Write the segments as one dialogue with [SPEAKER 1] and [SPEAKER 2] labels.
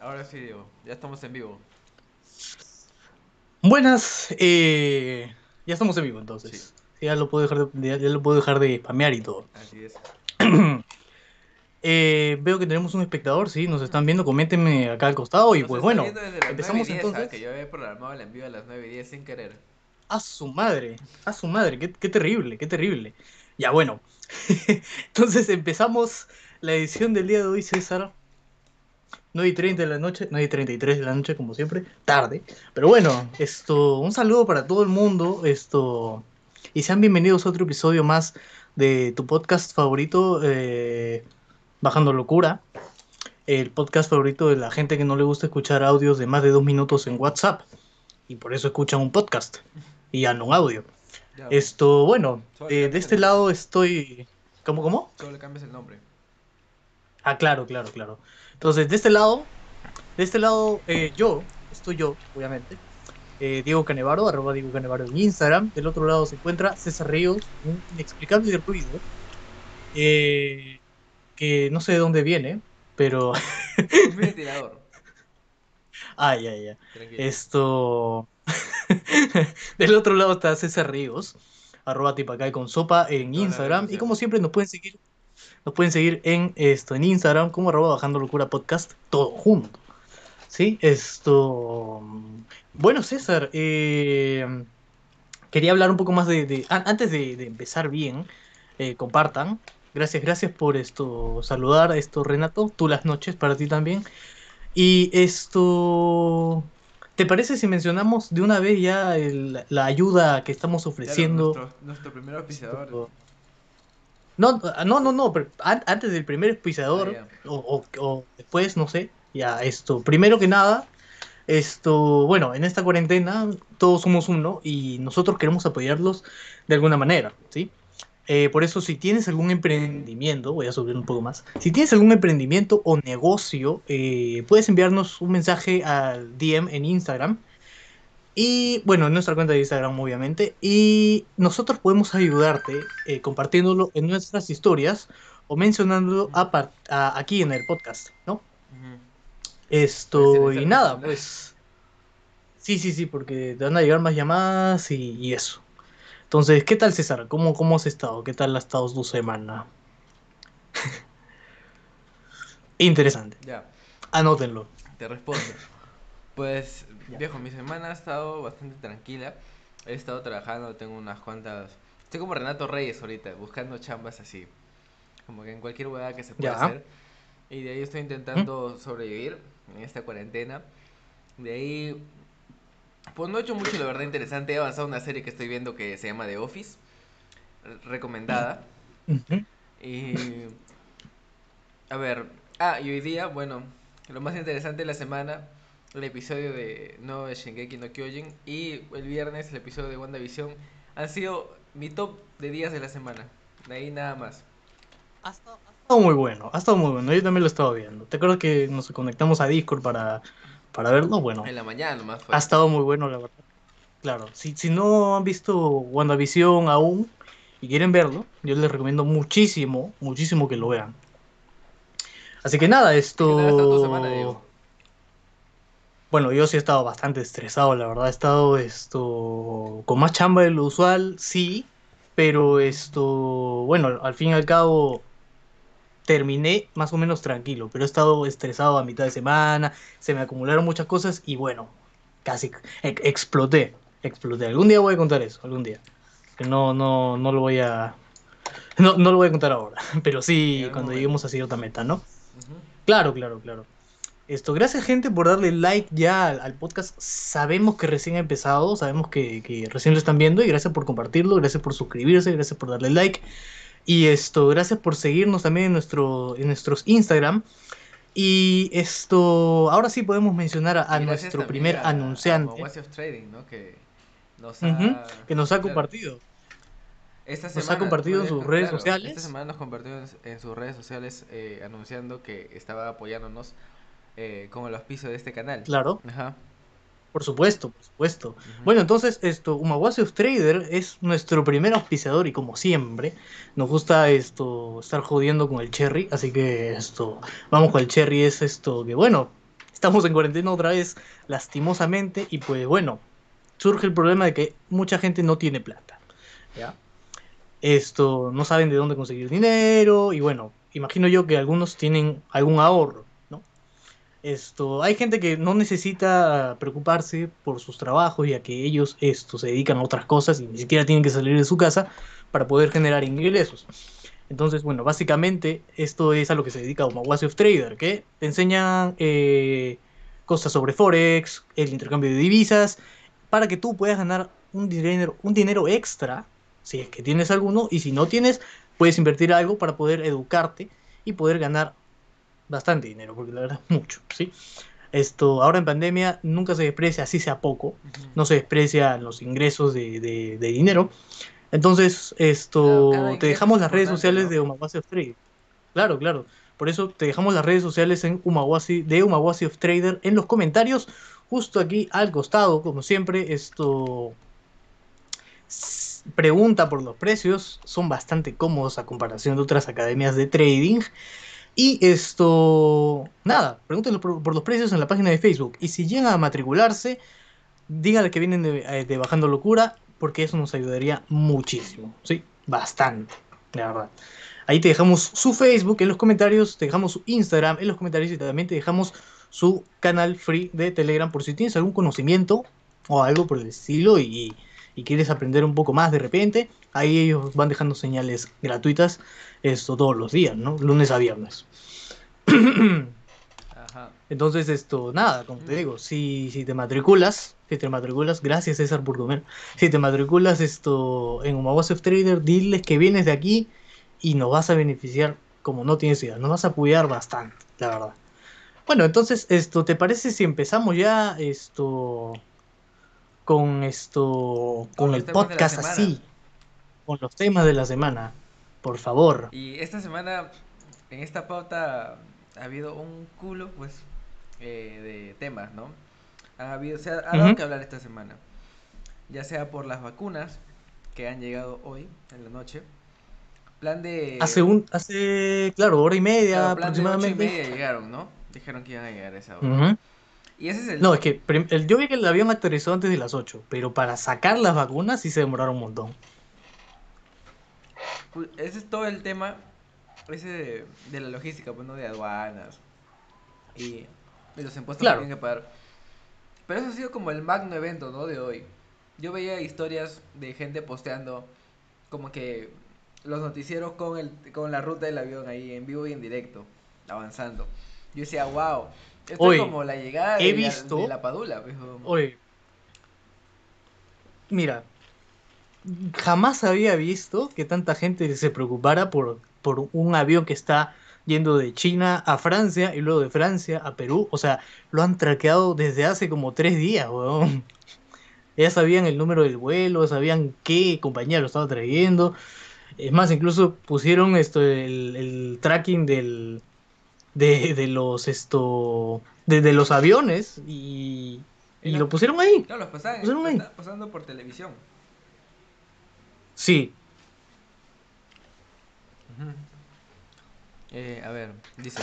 [SPEAKER 1] Ahora sí, Diego, ya estamos en vivo.
[SPEAKER 2] Buenas, eh, ya estamos en vivo entonces. Ya lo puedo dejar de, ya, ya lo puedo dejar de spamear y todo.
[SPEAKER 1] Así es.
[SPEAKER 2] Eh, veo que tenemos un espectador, sí, nos están viendo, coméntenme acá al costado y
[SPEAKER 1] Nos
[SPEAKER 2] pues bueno, empezamos
[SPEAKER 1] 9:10,
[SPEAKER 2] entonces.
[SPEAKER 1] Que yo había programado el envío a las 9 y 10 sin querer.
[SPEAKER 2] A su madre, a su madre, qué, qué terrible, qué terrible. Ya bueno, entonces empezamos la edición del día de hoy, César. 9 y 30 de la noche, 9 y 33 de la noche, como siempre, tarde. Pero bueno, esto, un saludo para todo el mundo, esto, y sean bienvenidos a otro episodio más de tu podcast favorito, eh, Bajando Locura, el podcast favorito de la gente que no le gusta escuchar audios de más de dos minutos en WhatsApp, y por eso escuchan un podcast, y ya no un audio.
[SPEAKER 1] Ya,
[SPEAKER 2] Esto, bueno, eh, de este lado estoy... ¿Cómo, cómo?
[SPEAKER 1] Solo le cambias el nombre.
[SPEAKER 2] Ah, claro, claro, claro. Entonces, de este lado, de este lado, eh, yo, estoy yo, obviamente. eh, Diego Canevaro, arroba Diego Canevaro en Instagram. Del otro lado se encuentra César Ríos, un inexplicable ruido. eh, que no sé de dónde viene, pero.
[SPEAKER 1] Un ventilador.
[SPEAKER 2] Ay, ay, ay.
[SPEAKER 1] Tranquilo.
[SPEAKER 2] Esto. Del otro lado está César Ríos, arroba tipacay con sopa en Instagram. Y como siempre nos pueden seguir, nos pueden seguir en esto, en Instagram, como arroba bajando locura podcast, todo junto. Sí, esto. Bueno, César, eh, quería hablar un poco más de. de- an- antes de, de empezar bien, eh, compartan. Gracias, gracias por esto, saludar esto, Renato. Tú las noches para ti también. Y esto. ¿Te parece si mencionamos de una vez ya el- la ayuda que estamos
[SPEAKER 1] Claro,
[SPEAKER 2] ofreciendo?
[SPEAKER 1] nuestro, nuestro primer auspiciador.
[SPEAKER 2] Esto- No, no, no, no, pero an- antes del primer auspiciador,
[SPEAKER 1] Ah,
[SPEAKER 2] o, o- o después, no sé, ya esto, primero que nada, esto, bueno, en esta cuarentena todos somos uno y nosotros queremos apoyarlos de alguna manera, ¿sí? Eh, por eso, si tienes algún emprendimiento, voy a subir un poco más, si tienes algún emprendimiento o negocio, eh, puedes enviarnos un mensaje al DM en Instagram. Y bueno, en nuestra cuenta de Instagram, obviamente. Y nosotros podemos ayudarte eh, compartiéndolo en nuestras historias o mencionándolo a par- a- aquí en el podcast, ¿no? Esto y nada, pues. Sí, sí, sí, porque te van a llegar más llamadas y, y eso. Entonces, ¿qué tal, César? ¿Cómo, ¿Cómo has estado? ¿Qué tal ha estado tu semana? Interesante.
[SPEAKER 1] Ya,
[SPEAKER 2] Anótenlo.
[SPEAKER 1] te respondo. Pues,
[SPEAKER 2] Ya.
[SPEAKER 1] viejo, mi semana ha estado bastante tranquila. He estado trabajando, tengo unas cuantas. Estoy como Renato Reyes ahorita, buscando chambas así. Como que en cualquier hueá que se pueda
[SPEAKER 2] Ya.
[SPEAKER 1] hacer. Y de ahí estoy intentando sobrevivir en esta cuarentena. De ahí. Pues no he hecho mucho, la verdad, interesante. He avanzado una serie que estoy viendo que se llama The Office. re- Recomendada.
[SPEAKER 2] Ujú.
[SPEAKER 1] Y. A ver. Ah, y hoy día, bueno, lo más interesante de la semana, el episodio de nuevo de Shingeki no Kyojin y el viernes el episodio de WandaVision han sido mi top de días de la semana. De ahí nada más.
[SPEAKER 2] Ha estado, ha estado muy bueno, ha estado muy bueno. Yo también lo he estado viendo. ¿Te acuerdas que nos conectamos a Discord para, para verlo? Bueno,
[SPEAKER 1] En la mañana nomás fue.
[SPEAKER 2] ha estado muy bueno, la verdad. Claro, si, si no han visto WandaVision aún y quieren verlo, yo les recomiendo muchísimo, muchísimo que lo vean. Así que nada,
[SPEAKER 1] ¿Qué tal ha estado tu semana,
[SPEAKER 2] esto...
[SPEAKER 1] Diego?
[SPEAKER 2] Bueno, yo sí he estado bastante estresado, la verdad. He estado esto con más chamba de lo usual, sí, pero esto, bueno, al fin y al cabo terminé más o menos tranquilo, pero he estado estresado a mitad de semana, se me acumularon muchas cosas y bueno, casi ex- exploté, exploté. Algún día voy a contar eso, algún día. Que no, no, no lo voy a, no, no lo voy a contar ahora, pero sí cuando
[SPEAKER 1] momento.
[SPEAKER 2] lleguemos a cierta meta, ¿no? Claro, claro, claro. Esto, gracias gente por darle like ya al, al podcast. Sabemos que recién ha empezado, sabemos que, que recién lo están viendo y gracias por compartirlo, gracias por suscribirse, gracias por darle like. Y esto, gracias por seguirnos también en, nuestro, en nuestros Instagram. Y esto, ahora sí podemos mencionar a, a nuestro primer
[SPEAKER 1] a- a
[SPEAKER 2] anunciante
[SPEAKER 1] of Trading, ¿no? Que nos ha,
[SPEAKER 2] que nos ha
[SPEAKER 1] claro,
[SPEAKER 2] compartido.
[SPEAKER 1] Esta
[SPEAKER 2] Nos ha
[SPEAKER 1] semana,
[SPEAKER 2] compartido en sus redes sociales.
[SPEAKER 1] Esta semana nos compartió en, en sus redes sociales eh, anunciando que estaba apoyándonos eh, con el auspicio de este canal.
[SPEAKER 2] Claro.
[SPEAKER 1] Ajá.
[SPEAKER 2] Por supuesto, por supuesto. Bueno, entonces, esto, Umawasi of Trader es nuestro primer auspiciador y como siempre, nos gusta esto, estar jodiendo con el Cherry, así que esto, vamos con el Cherry, es esto, que bueno, estamos en cuarentena otra vez, lastimosamente, y pues bueno, surge el problema de que mucha gente no tiene plata, ¿ya? Esto, no saben de dónde conseguir dinero, y bueno, imagino yo que algunos tienen algún ahorro, esto, hay gente que no necesita preocuparse por sus trabajos, ya que ellos esto, se dedican a otras cosas y ni siquiera tienen que salir de su casa para poder generar ingresos. Entonces, bueno, básicamente esto es a lo que se dedica Umawasi of Trader, que te enseñan eh, cosas sobre Forex, el intercambio de divisas, para que tú puedas ganar un dinero, un dinero extra, si es que tienes alguno, y si no tienes, puedes invertir algo para poder educarte y poder ganar bastante dinero, porque la verdad es mucho, ¿sí? Esto, ahora en pandemia nunca se desprecia, así sea poco, no se desprecia los ingresos de, de, dinero. Entonces, esto, te dejamos las redes sociales de Umawasi of Trader. Claro, claro. Por eso te dejamos las redes sociales en Umawasi, de Umawasi of Trader en los comentarios, justo aquí al costado, como siempre, esto pregunta por los precios, son bastante cómodos a comparación de otras academias de trading. Y esto, nada, pregúntenle por, los precios en la página de Facebook. Y si llegan a matricularse, díganle que vienen de, de, Bajando Locura, porque eso nos ayudaría muchísimo, ¿sí? Bastante, la verdad. Ahí te dejamos su Facebook en los comentarios, te dejamos su Instagram en los comentarios y también te dejamos su canal free de Telegram por si tienes algún conocimiento o algo por el estilo y, y quieres aprender un poco más de repente. Ahí ellos van dejando señales gratuitas esto todos los días, ¿no? Lunes a viernes. Entonces, esto, nada, como te digo, si, si te matriculas, si te matriculas, gracias César por comer, si te matriculas esto en Umawase of Trader, diles que vienes de aquí y nos vas a beneficiar como no tienes idea, nos vas a apoyar bastante, la verdad. Bueno, entonces, esto, ¿te parece si empezamos ya esto con esto, con, el podcast así, con los temas de la semana? Por favor.
[SPEAKER 1] Y esta semana, en esta pauta, ha habido un culo, pues, eh, de temas, ¿no? Ha habido, se ha, dado que hablar esta semana. Ya sea por las vacunas que han llegado hoy, en la noche. Plan de...
[SPEAKER 2] Hace, un, hace claro, hora y media aproximadamente.
[SPEAKER 1] y media llegaron, ¿no? Dijeron que iban a llegar a esa hora.
[SPEAKER 2] Y ese es el... No, es que el, yo vi que el avión aterrizó antes de las 8, pero para sacar las vacunas sí se demoraron un montón.
[SPEAKER 1] Pues, ese es todo el tema ese de, la logística, pues, ¿no? De aduanas y, los impuestos que tienen que pagar. Pero eso ha sido como el magno evento, ¿no? De hoy. Yo veía historias de gente posteando como que los noticieros con, el, con la ruta del avión ahí en vivo y en directo, avanzando. Yo decía, wow, esto es como la llegada de, la, de la Padula. Pues,
[SPEAKER 2] Oye, mira, jamás había visto que tanta gente se preocupara por, por un avión que está yendo de China a Francia y luego de Francia a Perú. O sea, lo han traqueado desde hace como tres días, weón. Ya sabían el número del vuelo, sabían qué compañía lo estaba trayendo. Es más, incluso pusieron esto el, tracking del de, los esto de, los aviones y, y, lo pusieron ahí.
[SPEAKER 1] No, los pasaron, ahí. pasando por televisión.
[SPEAKER 2] Sí.
[SPEAKER 1] Eh, a ver, dice.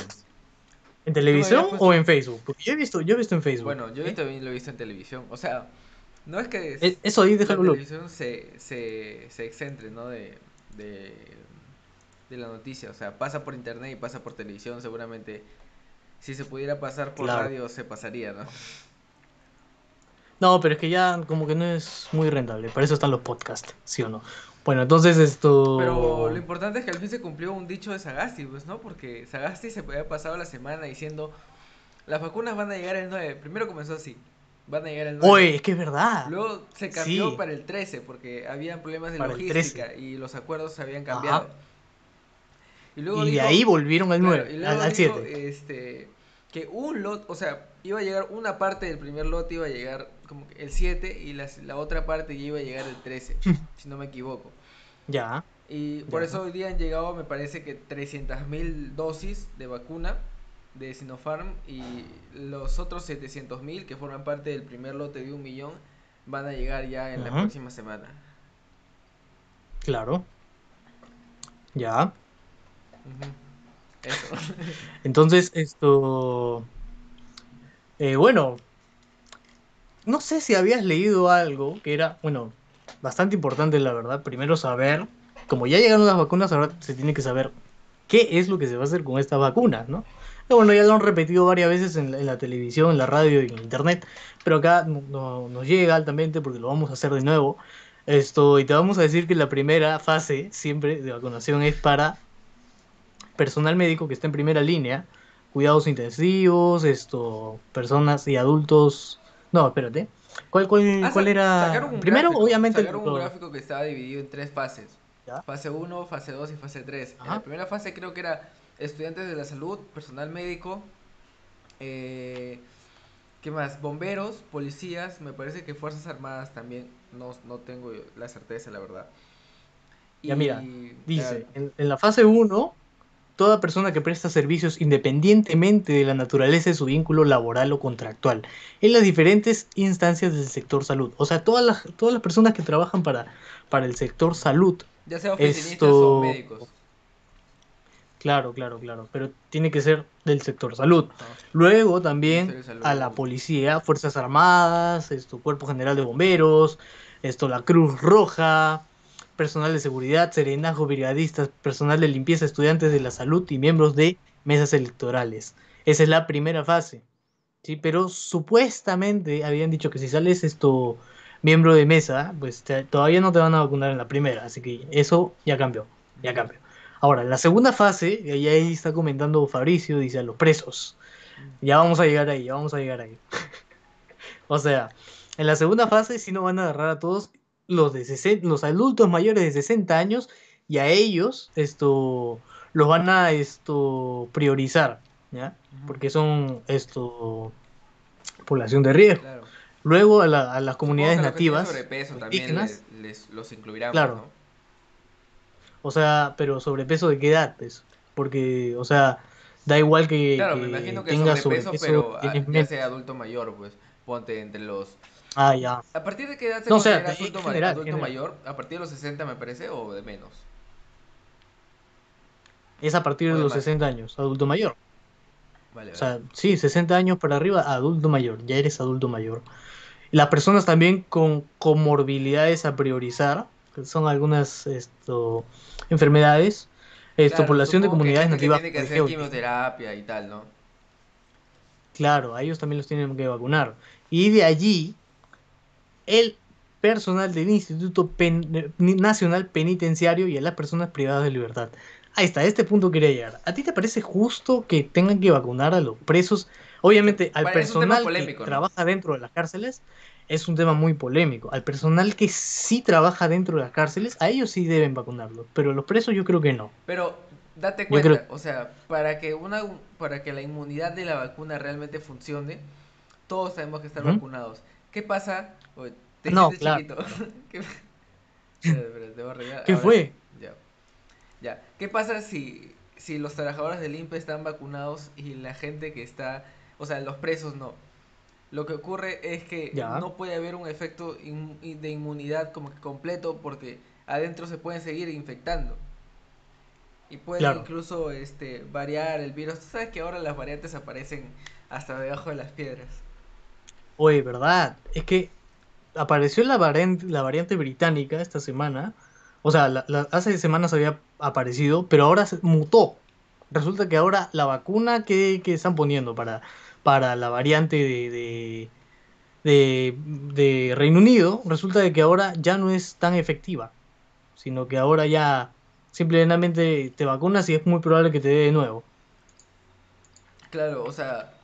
[SPEAKER 2] ¿En televisión o en Facebook? Porque yo he visto, yo he visto en Facebook.
[SPEAKER 1] Bueno, yo he visto, lo he visto en televisión. O sea, no es que
[SPEAKER 2] e, eso ahí la
[SPEAKER 1] televisión se, se, se excentre, ¿no? De, de, de, la noticia. O sea, pasa por internet y pasa por televisión. Seguramente, si se pudiera pasar por radio, se pasaría, ¿no?
[SPEAKER 2] No, pero es que ya como que no es muy rentable. Para eso están los podcasts, ¿sí o no? Bueno, entonces esto...
[SPEAKER 1] Pero lo importante es que al fin se cumplió un dicho de Sagasti, pues, ¿no? Porque Sagasti se había pasado la semana diciendo, las vacunas van a llegar el 9. Primero comenzó así, van a llegar el 9.
[SPEAKER 2] Oye, es que es verdad.
[SPEAKER 1] Luego se cambió para el 13 porque habían problemas de logística y los acuerdos se habían cambiado.
[SPEAKER 2] Y, luego de ahí volvieron al 9, al,
[SPEAKER 1] 7. Este, que un lot, o sea, iba a llegar una parte del primer lot, iba a llegar como el 7 y la, la otra parte ya iba a llegar el 13, si no me equivoco.
[SPEAKER 2] Ya.
[SPEAKER 1] Y por eso hoy día han llegado, me parece que 300.000 dosis de vacuna de Sinopharm y los otros 700.000 que forman parte del primer lote de un millón van a llegar ya en la próxima semana.
[SPEAKER 2] Claro. Ya.
[SPEAKER 1] Eso.
[SPEAKER 2] Entonces, esto... eh, bueno, no sé si habías leído algo que era, bueno, bastante importante, la verdad. Primero saber, como ya llegaron las vacunas, ahora se tiene que saber qué es lo que se va a hacer con estas vacunas, ¿no? Bueno, ya lo han repetido varias veces en la, en la televisión, en la radio y en internet, pero acá no, no- nos llega altamente porque lo vamos a hacer de nuevo. Esto, y te vamos a decir que la primera fase siempre de vacunación es para personal médico que está en primera línea, cuidados intensivos, esto, personas y adultos. No, espérate. ¿Cuál, cuál,
[SPEAKER 1] Ah,
[SPEAKER 2] cuál era?
[SPEAKER 1] sacaron un
[SPEAKER 2] Primero,
[SPEAKER 1] gráfico,
[SPEAKER 2] obviamente,
[SPEAKER 1] Sacaron un gráfico que estaba dividido en tres fases.
[SPEAKER 2] ¿Ya?
[SPEAKER 1] Fase 1, fase 2 y fase 3. En la primera fase creo que era estudiantes de la salud, personal médico, eh, ¿qué más? Bomberos, policías, me parece que Fuerzas Armadas también, no, no tengo la certeza, la verdad.
[SPEAKER 2] Ya mira,
[SPEAKER 1] Y,
[SPEAKER 2] dice, en, en la fase 1, toda persona que presta servicios independientemente de la naturaleza de su vínculo laboral o contractual, en las diferentes instancias del sector salud. O sea, todas las, todas las personas que trabajan para, para el sector salud,
[SPEAKER 1] ya sea oficinistas
[SPEAKER 2] esto-
[SPEAKER 1] o médicos.
[SPEAKER 2] claro, claro, claro, pero tiene que ser del sector salud.
[SPEAKER 1] Ajá.
[SPEAKER 2] Luego también a la policía, Fuerzas Armadas, esto, Cuerpo General de Bomberos, esto, la Cruz Roja, personal de seguridad, serenazgo, brigadistas, personal de limpieza, estudiantes de la salud y miembros de mesas electorales. Esa es la primera fase. Sí, pero supuestamente habían dicho que si sales esto miembro de mesa, pues te- todavía no te van a vacunar en la primera, así que eso ya cambió, ya cambió. Ahora, la segunda fase, y ahí ahí está comentando Fabricio, dice a los presos. Ya vamos a llegar ahí, ya vamos a llegar ahí. o sea, en la segunda fase sí no van a agarrar a todos los de 60, los adultos mayores de 60 años y a ellos esto los van a esto priorizar, ¿ya? Porque son esto población de riesgo.
[SPEAKER 1] Claro.
[SPEAKER 2] Luego a, la- a las comunidades nativas,
[SPEAKER 1] sobrepeso también
[SPEAKER 2] indígenas,
[SPEAKER 1] les, les- los incluirán,
[SPEAKER 2] Claro.
[SPEAKER 1] ¿no?
[SPEAKER 2] o sea, pero sobrepeso de qué edad, pues? Porque, o sea, da igual que,
[SPEAKER 1] Claro,
[SPEAKER 2] que
[SPEAKER 1] me imagino que
[SPEAKER 2] tengas
[SPEAKER 1] sobrepeso,
[SPEAKER 2] sobrepeso,
[SPEAKER 1] pero
[SPEAKER 2] tienes
[SPEAKER 1] ya sea adulto mayor, pues ponte entre los...
[SPEAKER 2] Ah, ya.
[SPEAKER 1] ¿A partir de qué edad se
[SPEAKER 2] No, o sea,
[SPEAKER 1] considera adulto,
[SPEAKER 2] general,
[SPEAKER 1] adulto
[SPEAKER 2] general.
[SPEAKER 1] mayor? ¿A partir de los 60 me parece o de menos?
[SPEAKER 2] Es a partir de
[SPEAKER 1] de
[SPEAKER 2] los
[SPEAKER 1] más.
[SPEAKER 2] 60 años, adulto mayor.
[SPEAKER 1] Vale,
[SPEAKER 2] O sea,
[SPEAKER 1] vale.
[SPEAKER 2] sí, 60 años para arriba, adulto mayor, ya eres adulto mayor. Las personas también con comorbilidades a priorizar, que son algunas esto, enfermedades, esto,
[SPEAKER 1] Claro,
[SPEAKER 2] población de comunidades
[SPEAKER 1] que
[SPEAKER 2] nativas.
[SPEAKER 1] tiene que hacer quimioterapia y tal, ¿no?
[SPEAKER 2] Claro, a ellos también los tienen que vacunar. Y de allí, el personal del Instituto Pen- Nacional Penitenciario y a las personas privadas de libertad. Ahí está, a este punto quería llegar. ¿A ti te parece justo que tengan que vacunar a los presos? Obviamente, al
[SPEAKER 1] Bueno,
[SPEAKER 2] personal
[SPEAKER 1] polémico,
[SPEAKER 2] que
[SPEAKER 1] ¿no?
[SPEAKER 2] trabaja dentro de las cárceles es un tema muy polémico. Al personal que sí trabaja dentro de las cárceles, a ellos sí deben vacunarlos, pero a los presos yo creo que no.
[SPEAKER 1] Pero date cuenta,
[SPEAKER 2] creo-
[SPEAKER 1] o sea, para que una para que la inmunidad de la vacuna realmente funcione, todos tenemos que estar vacunados. ¿Qué pasa? Te
[SPEAKER 2] No, claro.
[SPEAKER 1] ¿Qué... Espera, espera, te voy a arreglar.
[SPEAKER 2] ¿Qué
[SPEAKER 1] Ahora
[SPEAKER 2] fue?
[SPEAKER 1] Ya. Ya. ¿Qué pasa si si los trabajadores del INPE están vacunados y la gente que está, o sea, los presos no? Lo que ocurre es que
[SPEAKER 2] Ya.
[SPEAKER 1] no puede haber un efecto in- de inmunidad como que completo porque adentro se pueden seguir infectando. Y puede
[SPEAKER 2] Claro.
[SPEAKER 1] incluso este variar el virus. Tú sabes que ahora las variantes aparecen hasta debajo de las piedras.
[SPEAKER 2] Oye, ¿verdad? Es que apareció la variante, británica esta semana. O sea, la- la- hace semanas había aparecido, pero ahora mutó. Resulta que ahora la vacuna que, están poniendo para, para la variante de, de, de- de Reino Unido, resulta de que ahora ya no es tan efectiva, sino que ahora ya simplemente te vacunas y es muy probable que te dé de nuevo.
[SPEAKER 1] Claro, o sea,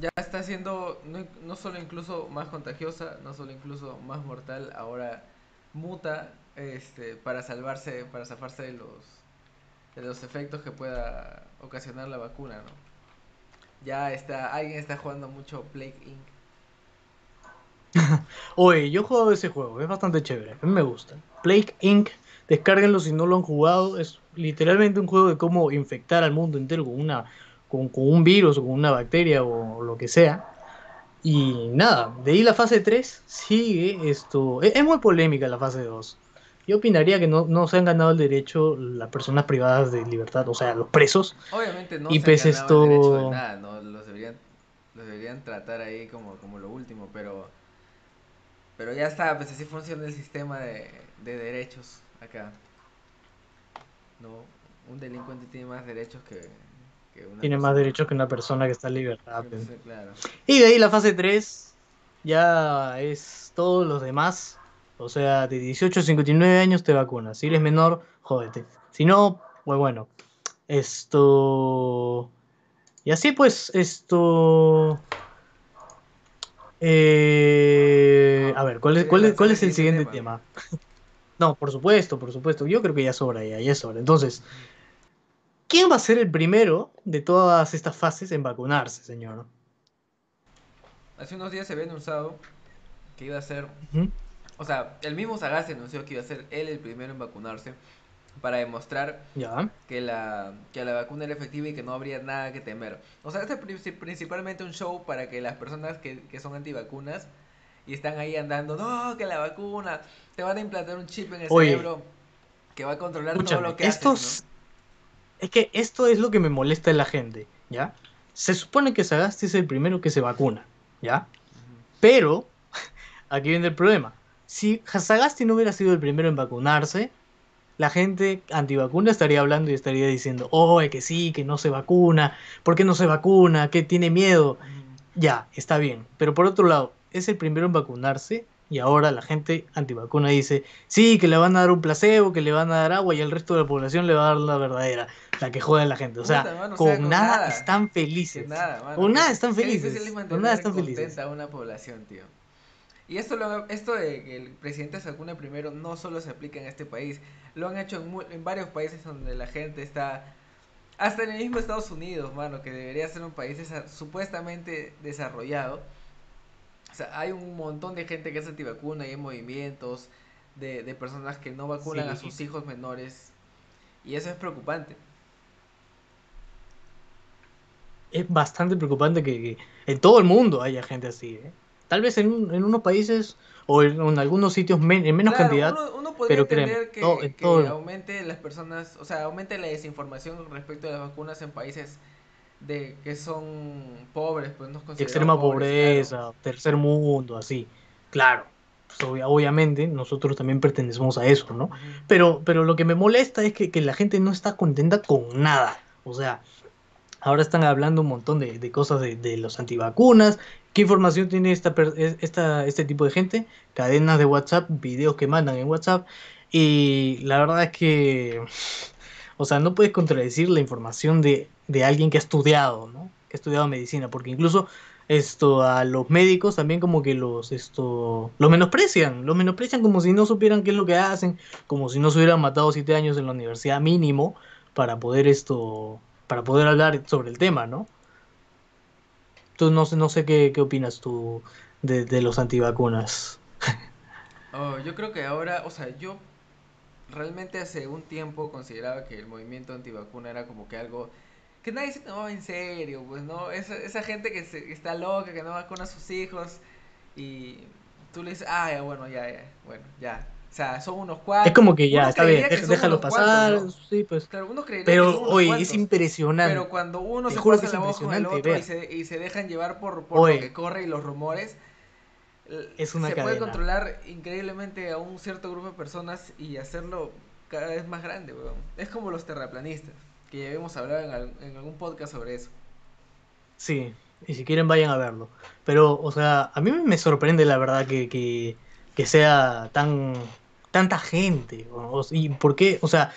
[SPEAKER 1] ya está siendo no, no solo incluso más contagiosa, no solo incluso más mortal, ahora muta este para salvarse, para zafarse de los de los efectos que pueda ocasionar la vacuna, ¿no? Ya está, alguien está jugando mucho Plague Inc.
[SPEAKER 2] Oye, yo he jugado ese juego, es bastante chévere, a mí me gusta. Plague Inc., descárguenlo si no lo han jugado, es literalmente un juego de cómo infectar al mundo entero con una, con, con un virus o con una bacteria o lo que sea. Y nada, de ahí la fase 3 sigue esto. Es, es muy polémica la fase 2. Yo opinaría que no, no se han ganado el derecho las personas privadas de libertad, o sea, los presos.
[SPEAKER 1] Obviamente no
[SPEAKER 2] Y
[SPEAKER 1] se
[SPEAKER 2] pues
[SPEAKER 1] han ganado el derecho de
[SPEAKER 2] esto-
[SPEAKER 1] nada, ¿no? Los deberían, los deberían tratar ahí como, como lo último, pero pero ya está, pues así funciona el sistema de, de derechos acá. No, un delincuente tiene más derechos que,
[SPEAKER 2] Tiene más derechos que una persona que está en libertad.
[SPEAKER 1] Sí, sí, claro.
[SPEAKER 2] Y de ahí la fase 3 ya es todos los demás. O sea, de 18 a 59 años te vacunas. Si eres menor, jódete. Si no, pues bueno. Esto. Y así pues, esto. Eh, a ver, ¿cuál es,
[SPEAKER 1] ¿Quieres
[SPEAKER 2] cuál es, cuál
[SPEAKER 1] el
[SPEAKER 2] es el
[SPEAKER 1] siguiente
[SPEAKER 2] siguiente tema? No, por supuesto, por supuesto. Yo creo que ya sobra, ya, ya sobra. Entonces, ¿quién va a ser el primero de todas estas fases en vacunarse, señor?
[SPEAKER 1] Hace unos días se había anunciado que iba a ser. O sea, el mismo Sagasti anunció que iba a ser él el primero en vacunarse para demostrar que la, que la vacuna era efectiva y que no habría nada que temer. O sea, este es pri- principalmente un show para que las personas que, que son antivacunas y están ahí andando, no, que la vacuna, te van a implantar un chip en el
[SPEAKER 2] Oye,
[SPEAKER 1] cerebro que va a controlar todo lo que
[SPEAKER 2] estos...
[SPEAKER 1] haces,
[SPEAKER 2] Es que esto es lo que me molesta de la gente, ¿ya? Se supone que Sagasti es el primero que se vacuna, ¿ya? Pero, aquí viene el problema. Si Sagasti no hubiera sido el primero en vacunarse, la gente antivacuna estaría hablando y estaría diciendo, oh, que sí, que no se vacuna, ¿por qué no se vacuna? ¿Qué tiene miedo? Ya, está bien. Pero por otro lado, es el primero en vacunarse y ahora la gente antivacuna dice, sí, que le van a dar un placebo, que le van a dar agua y el resto de la población le va a dar la verdadera, la que jode a la gente. O sea,
[SPEAKER 1] Puta, mano, o
[SPEAKER 2] con,
[SPEAKER 1] sea,
[SPEAKER 2] nada,
[SPEAKER 1] nada.
[SPEAKER 2] están felices.
[SPEAKER 1] nada, mano,
[SPEAKER 2] Con nada están felices, con nada están felices.
[SPEAKER 1] a una población, tío. Y esto, lo, esto de que el presidente se vacune primero no solo se aplica en este país, lo han hecho en, en varios países donde la gente está, hasta en el mismo Estados Unidos, mano, que debería ser un país desa- supuestamente desarrollado. Sea, hay un montón de gente que es antivacuna y hay movimientos de, de personas que no vacunan a sus hijos menores. Y eso es preocupante.
[SPEAKER 2] Es bastante preocupante que, que en todo el mundo haya gente así. ¿eh? Tal vez en, un- en unos países o en, en algunos sitios men- en menos
[SPEAKER 1] Claro,
[SPEAKER 2] cantidad.
[SPEAKER 1] Uno, uno podría
[SPEAKER 2] pero créeme,
[SPEAKER 1] entender que,
[SPEAKER 2] todo- en
[SPEAKER 1] que
[SPEAKER 2] todo el-
[SPEAKER 1] aumente las personas, o sea, aumente la desinformación respecto a las vacunas en países de que son pobres, pues no
[SPEAKER 2] de
[SPEAKER 1] considerados
[SPEAKER 2] extrema
[SPEAKER 1] pobres,
[SPEAKER 2] pobreza,
[SPEAKER 1] claro.
[SPEAKER 2] tercer mundo, así. Claro, pues, obvia- obviamente nosotros también pertenecemos a eso, ¿no? Pero, pero lo que me molesta es que, que la gente no está contenta con nada. O sea, ahora están hablando un montón de, de cosas de, de los antivacunas. ¿Qué información tiene esta, esta, este tipo de gente? Cadenas de WhatsApp, videos que mandan en WhatsApp. Y la verdad es que, o sea, no puedes contradecir la información de, de alguien que ha estudiado, ¿no? Que ha estudiado medicina, porque incluso esto a los médicos también como que los esto los menosprecian, los menosprecian como si no supieran qué es lo que hacen, como si no se hubieran matado siete años en la universidad mínimo para poder esto para poder hablar sobre el tema, ¿no? Tú no sé, no sé qué, qué opinas tú de, de los antivacunas.
[SPEAKER 1] Oh, yo creo que ahora, o sea, yo realmente hace un tiempo consideraba que el movimiento antivacuna era como que algo que nadie se tomaba en serio, pues, ¿no? Esa, esa gente que, se, que está loca, que no vacuna a sus hijos y tú le dices, ah, ya, bueno, ya, ya, bueno, ya. O sea, son unos cuantos.
[SPEAKER 2] Es como que ya, está bien,
[SPEAKER 1] que
[SPEAKER 2] déjalo
[SPEAKER 1] unos
[SPEAKER 2] pasar,
[SPEAKER 1] cuantos, ¿no?
[SPEAKER 2] sí, pues.
[SPEAKER 1] Claro, uno creería que
[SPEAKER 2] Pero,
[SPEAKER 1] son unos
[SPEAKER 2] oye,
[SPEAKER 1] cuantos.
[SPEAKER 2] es impresionante.
[SPEAKER 1] Pero cuando uno
[SPEAKER 2] Te
[SPEAKER 1] se
[SPEAKER 2] juro
[SPEAKER 1] pasa
[SPEAKER 2] que es
[SPEAKER 1] la voz con el otro y se, y se dejan llevar por, por
[SPEAKER 2] Oye.
[SPEAKER 1] lo que corre y los rumores, l-
[SPEAKER 2] Es una
[SPEAKER 1] se puede controlar increíblemente a un cierto grupo de personas y hacerlo cada vez más grande, weón. Es como los terraplanistas, que ya habíamos hablado en, al- en algún podcast sobre eso.
[SPEAKER 2] Sí, y si quieren vayan a verlo. Pero, o sea, a mí me sorprende la verdad que, que, que sea tan tanta gente. o- ¿Y por qué? O sea,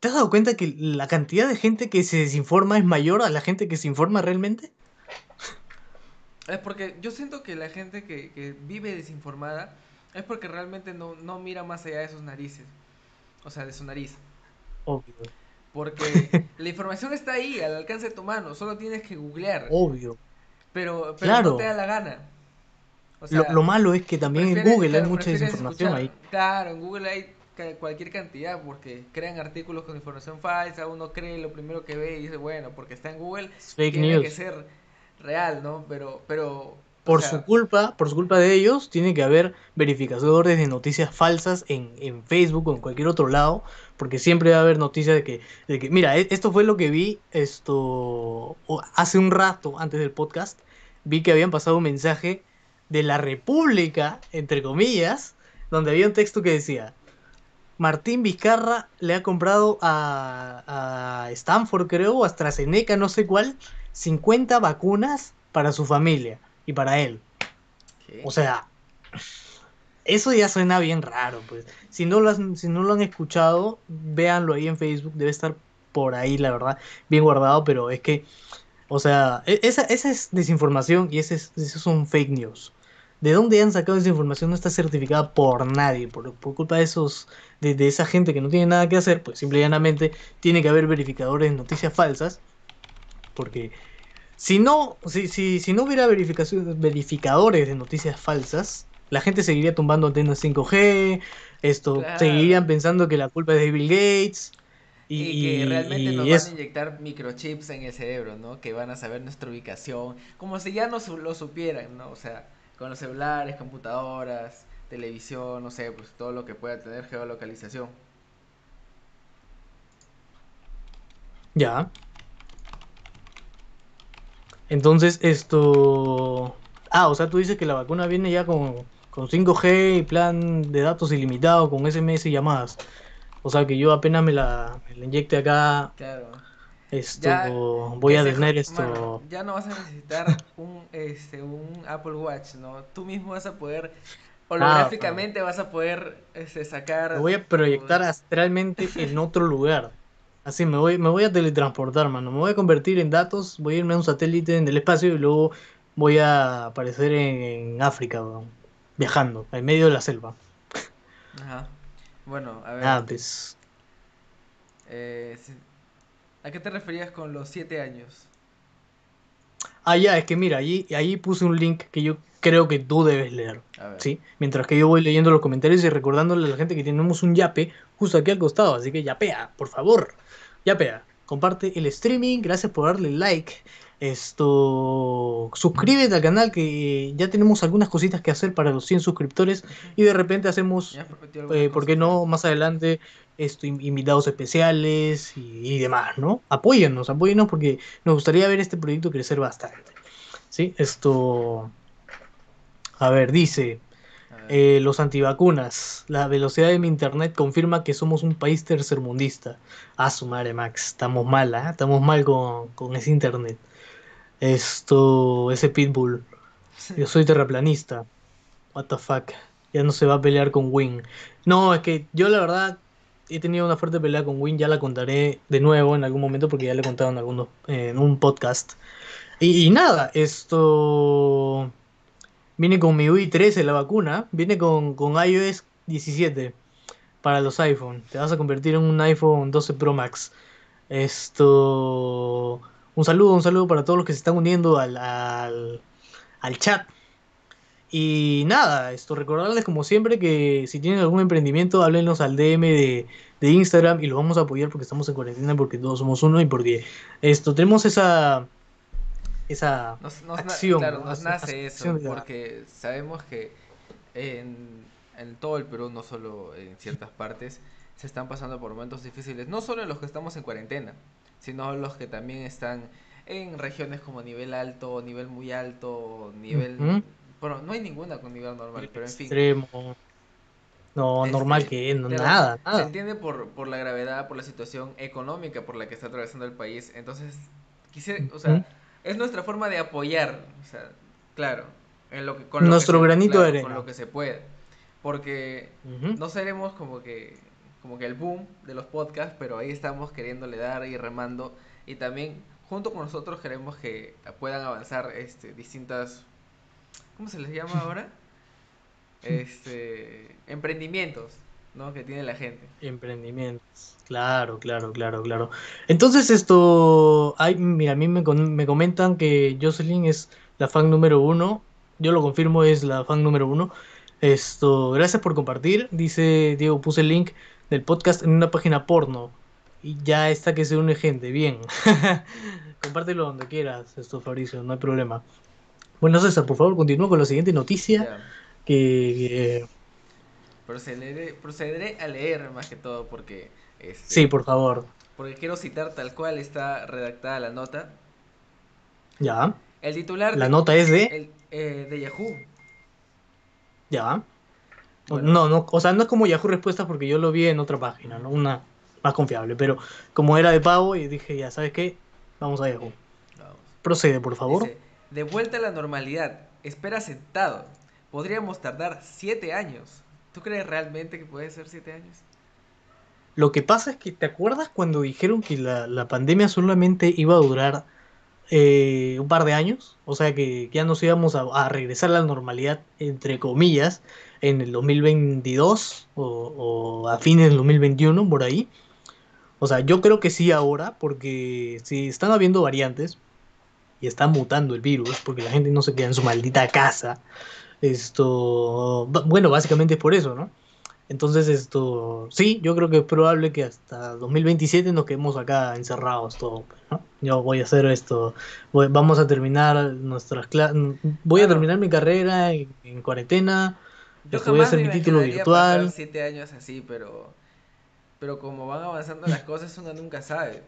[SPEAKER 2] ¿te has dado cuenta que la cantidad de gente que se desinforma es mayor a la gente que se informa realmente?
[SPEAKER 1] Es porque yo siento que la gente que, que vive desinformada es porque realmente no, no mira más allá de sus narices. O sea, de su nariz.
[SPEAKER 2] Obvio,
[SPEAKER 1] Porque la información está ahí, al alcance de tu mano. Solo tienes que googlear.
[SPEAKER 2] obvio.
[SPEAKER 1] Pero, pero
[SPEAKER 2] Claro.
[SPEAKER 1] no te da la gana. O
[SPEAKER 2] lo, lo malo es que también en Google hay mucha desinformación
[SPEAKER 1] escuchar-
[SPEAKER 2] ahí.
[SPEAKER 1] Claro, en Google hay cualquier cantidad porque crean artículos con información falsa, uno cree lo primero que ve y dice, bueno, porque está en Google, tiene que ser real, ¿no? Pero, pero
[SPEAKER 2] por su culpa, por su culpa de ellos, tiene que haber verificadores de noticias falsas en, en, Facebook o en cualquier otro lado, porque siempre va a haber noticias de que, de que, mira, e, esto fue lo que vi esto hace un rato antes del podcast, vi que habían pasado un mensaje de la República, entre comillas, donde había un texto que decía, Martín Vizcarra le ha comprado a, a Stanford, creo, o AstraZeneca, no sé cuál, 50 vacunas para su familia y para él. O sea, eso ya suena bien raro, pues. Si no, lo si no lo han escuchado, véanlo ahí en Facebook, debe estar por ahí, la verdad, bien guardado, pero es que, o sea, e, esa, esa es desinformación y ese, es, esos son fake news. ¿De dónde han sacado esa información? No está certificada por nadie, por, por culpa de esos, de, de, esa gente que no tiene nada que hacer, pues simple y llanamente tiene que haber verificadores de noticias falsas, porque si no, si, si, si no hubiera verificadores de noticias falsas, la gente seguiría tumbando antenas 5G, esto, seguirían pensando que la culpa es de Bill Gates.
[SPEAKER 1] Y, que realmente nos van a inyectar microchips en el cerebro, ¿no? Que van a saber nuestra ubicación, como si ya no lo supieran, ¿no? O sea, con los celulares, computadoras, televisión, no sé, pues todo lo que pueda tener geolocalización.
[SPEAKER 2] Ya. Entonces, esto... Ah, o sea, tú dices que la vacuna viene ya con, con 5G y plan de datos ilimitado, con SMS y llamadas. O sea, que yo apenas me la, me inyecte acá... Claro. Esto, voy a tener esto...
[SPEAKER 1] ya no vas a necesitar un, este, un Apple Watch, ¿no? Tú mismo vas a poder holográficamente vas a poder este, sacar.
[SPEAKER 2] Me voy a proyectar astralmente en otro lugar. Así me voy, me voy a teletransportar, mano. Me voy a convertir en datos, voy a irme a un satélite en el espacio y luego voy a aparecer en, África, viajando, en medio de la selva.
[SPEAKER 1] Ajá. Bueno, a ver. Ah, pues. Eh, ¿A qué te referías con los siete años?
[SPEAKER 2] Ah, ya, es que mira, allí, ahí puse un link que yo creo que tú debes leer. ¿sí? Mientras que yo voy leyendo los comentarios y recordándole a la gente que tenemos un yape justo aquí al costado. Así que yapea, por favor. Yapea, comparte el streaming. Gracias por darle like. Esto, suscríbete al canal que ya tenemos algunas cositas que hacer para los 100 suscriptores y de repente hacemos, eh, ¿por qué no? Más adelante, esto, invitados especiales y, demás, ¿no? Apóyennos, apóyennos porque nos gustaría ver este proyecto crecer bastante. ¿Sí? Esto, a ver, dice, eh, los antivacunas, la velocidad de mi internet confirma que somos un país tercermundista. Ah, su madre, Max, estamos mal, ¿eh? estamos mal con, con, ese internet. Esto, ese pitbull. Yo soy terraplanista. What the fuck. Ya no se va a pelear con Win. No, es que yo la verdad he tenido una fuerte pelea con Win, ya la contaré de nuevo en algún momento porque ya le he contado en, algunos, en un podcast. y nada, esto Viene con MIUI 13 la vacuna, viene con, iOS 17 para los iPhone. Te vas a convertir en un iPhone 12 Pro Max. Esto. Un saludo, un saludo para todos los que se están uniendo al, al chat. Y nada, esto recordarles como siempre que si tienen algún emprendimiento, háblenos al DM de, de Instagram y lo vamos a apoyar porque estamos en cuarentena, porque todos somos uno y porque esto tenemos esa esa nos, acción.
[SPEAKER 1] Claro, nos nace eso, porque sabemos que en, en, todo el Perú, no solo en ciertas partes, se están pasando por momentos difíciles, no solo en los que estamos en cuarentena, sino los que también están en regiones como nivel alto, nivel muy alto, nivel... Bueno, no hay ninguna con nivel normal, pero en
[SPEAKER 2] fin. No, este, normal que no, nada, nada.
[SPEAKER 1] Se entiende por, por la gravedad, por la situación económica por la que está atravesando el país. Entonces, quisiera, o sea, es nuestra forma de apoyar, o sea, claro, en lo que, con
[SPEAKER 2] nuestro granito de arena.
[SPEAKER 1] Con lo que se puede. Porque no seremos como que como que el boom de los podcasts, pero ahí estamos queriéndole dar y remando y también junto con nosotros queremos que puedan avanzar este distintas ¿cómo se les llama ahora? Este emprendimientos, ¿no? que tiene la gente.
[SPEAKER 2] Emprendimientos. Claro, claro, claro, claro. Entonces esto, hay, mira, a mí me, me comentan que Jocelyn es la fan número uno. Yo lo confirmo, es la fan número uno. Esto, gracias por compartir. Dice Diego, puse el link del podcast en una página porno. Y ya está que se une gente. Bien. Compártelo donde quieras, esto, Fabricio, no hay problema. Bueno, César, por favor, continúa con la siguiente noticia. Que, que-
[SPEAKER 1] Procederé, procederé a leer más que todo porque, este,
[SPEAKER 2] Sí, por favor.
[SPEAKER 1] porque quiero citar tal cual está redactada la nota.
[SPEAKER 2] Ya.
[SPEAKER 1] El titular
[SPEAKER 2] La
[SPEAKER 1] de,
[SPEAKER 2] nota es de.
[SPEAKER 1] el, eh, de Yahoo.
[SPEAKER 2] Ya.
[SPEAKER 1] Bueno.
[SPEAKER 2] No, no, o sea, no es como Yahoo Respuestas porque yo lo vi en otra página, ¿no? Una más confiable. Pero como era de pago, y dije, ya, ¿sabes qué? Vamos a Yahoo.
[SPEAKER 1] Vamos.
[SPEAKER 2] Procede, por favor.
[SPEAKER 1] Dice, de vuelta a la normalidad, espera sentado. Podríamos tardar siete años. ¿Tú crees realmente que puede ser siete años?
[SPEAKER 2] Lo que pasa es que, ¿te acuerdas cuando dijeron que la, la pandemia solamente iba a durar eh, un par de años? O sea, que ya nos íbamos a, a regresar a la normalidad, entre comillas, en el 2022 o, o a fines del 2021, por ahí. O sea, yo creo que sí ahora, porque si están habiendo variantes y está mutando el virus, porque la gente no se queda en su maldita casa, esto, bueno, básicamente es por eso, ¿no? Entonces, esto, sí, yo creo que es probable que hasta 2027 nos quedemos acá encerrados todos, ¿no? Yo voy a hacer esto, voy- vamos a terminar nuestras clases, voy a terminar mi carrera en, en cuarentena,
[SPEAKER 1] Yo
[SPEAKER 2] voy a hacer
[SPEAKER 1] me
[SPEAKER 2] mi título virtual.
[SPEAKER 1] siete años así, pero, pero como van avanzando las cosas, uno nunca sabe.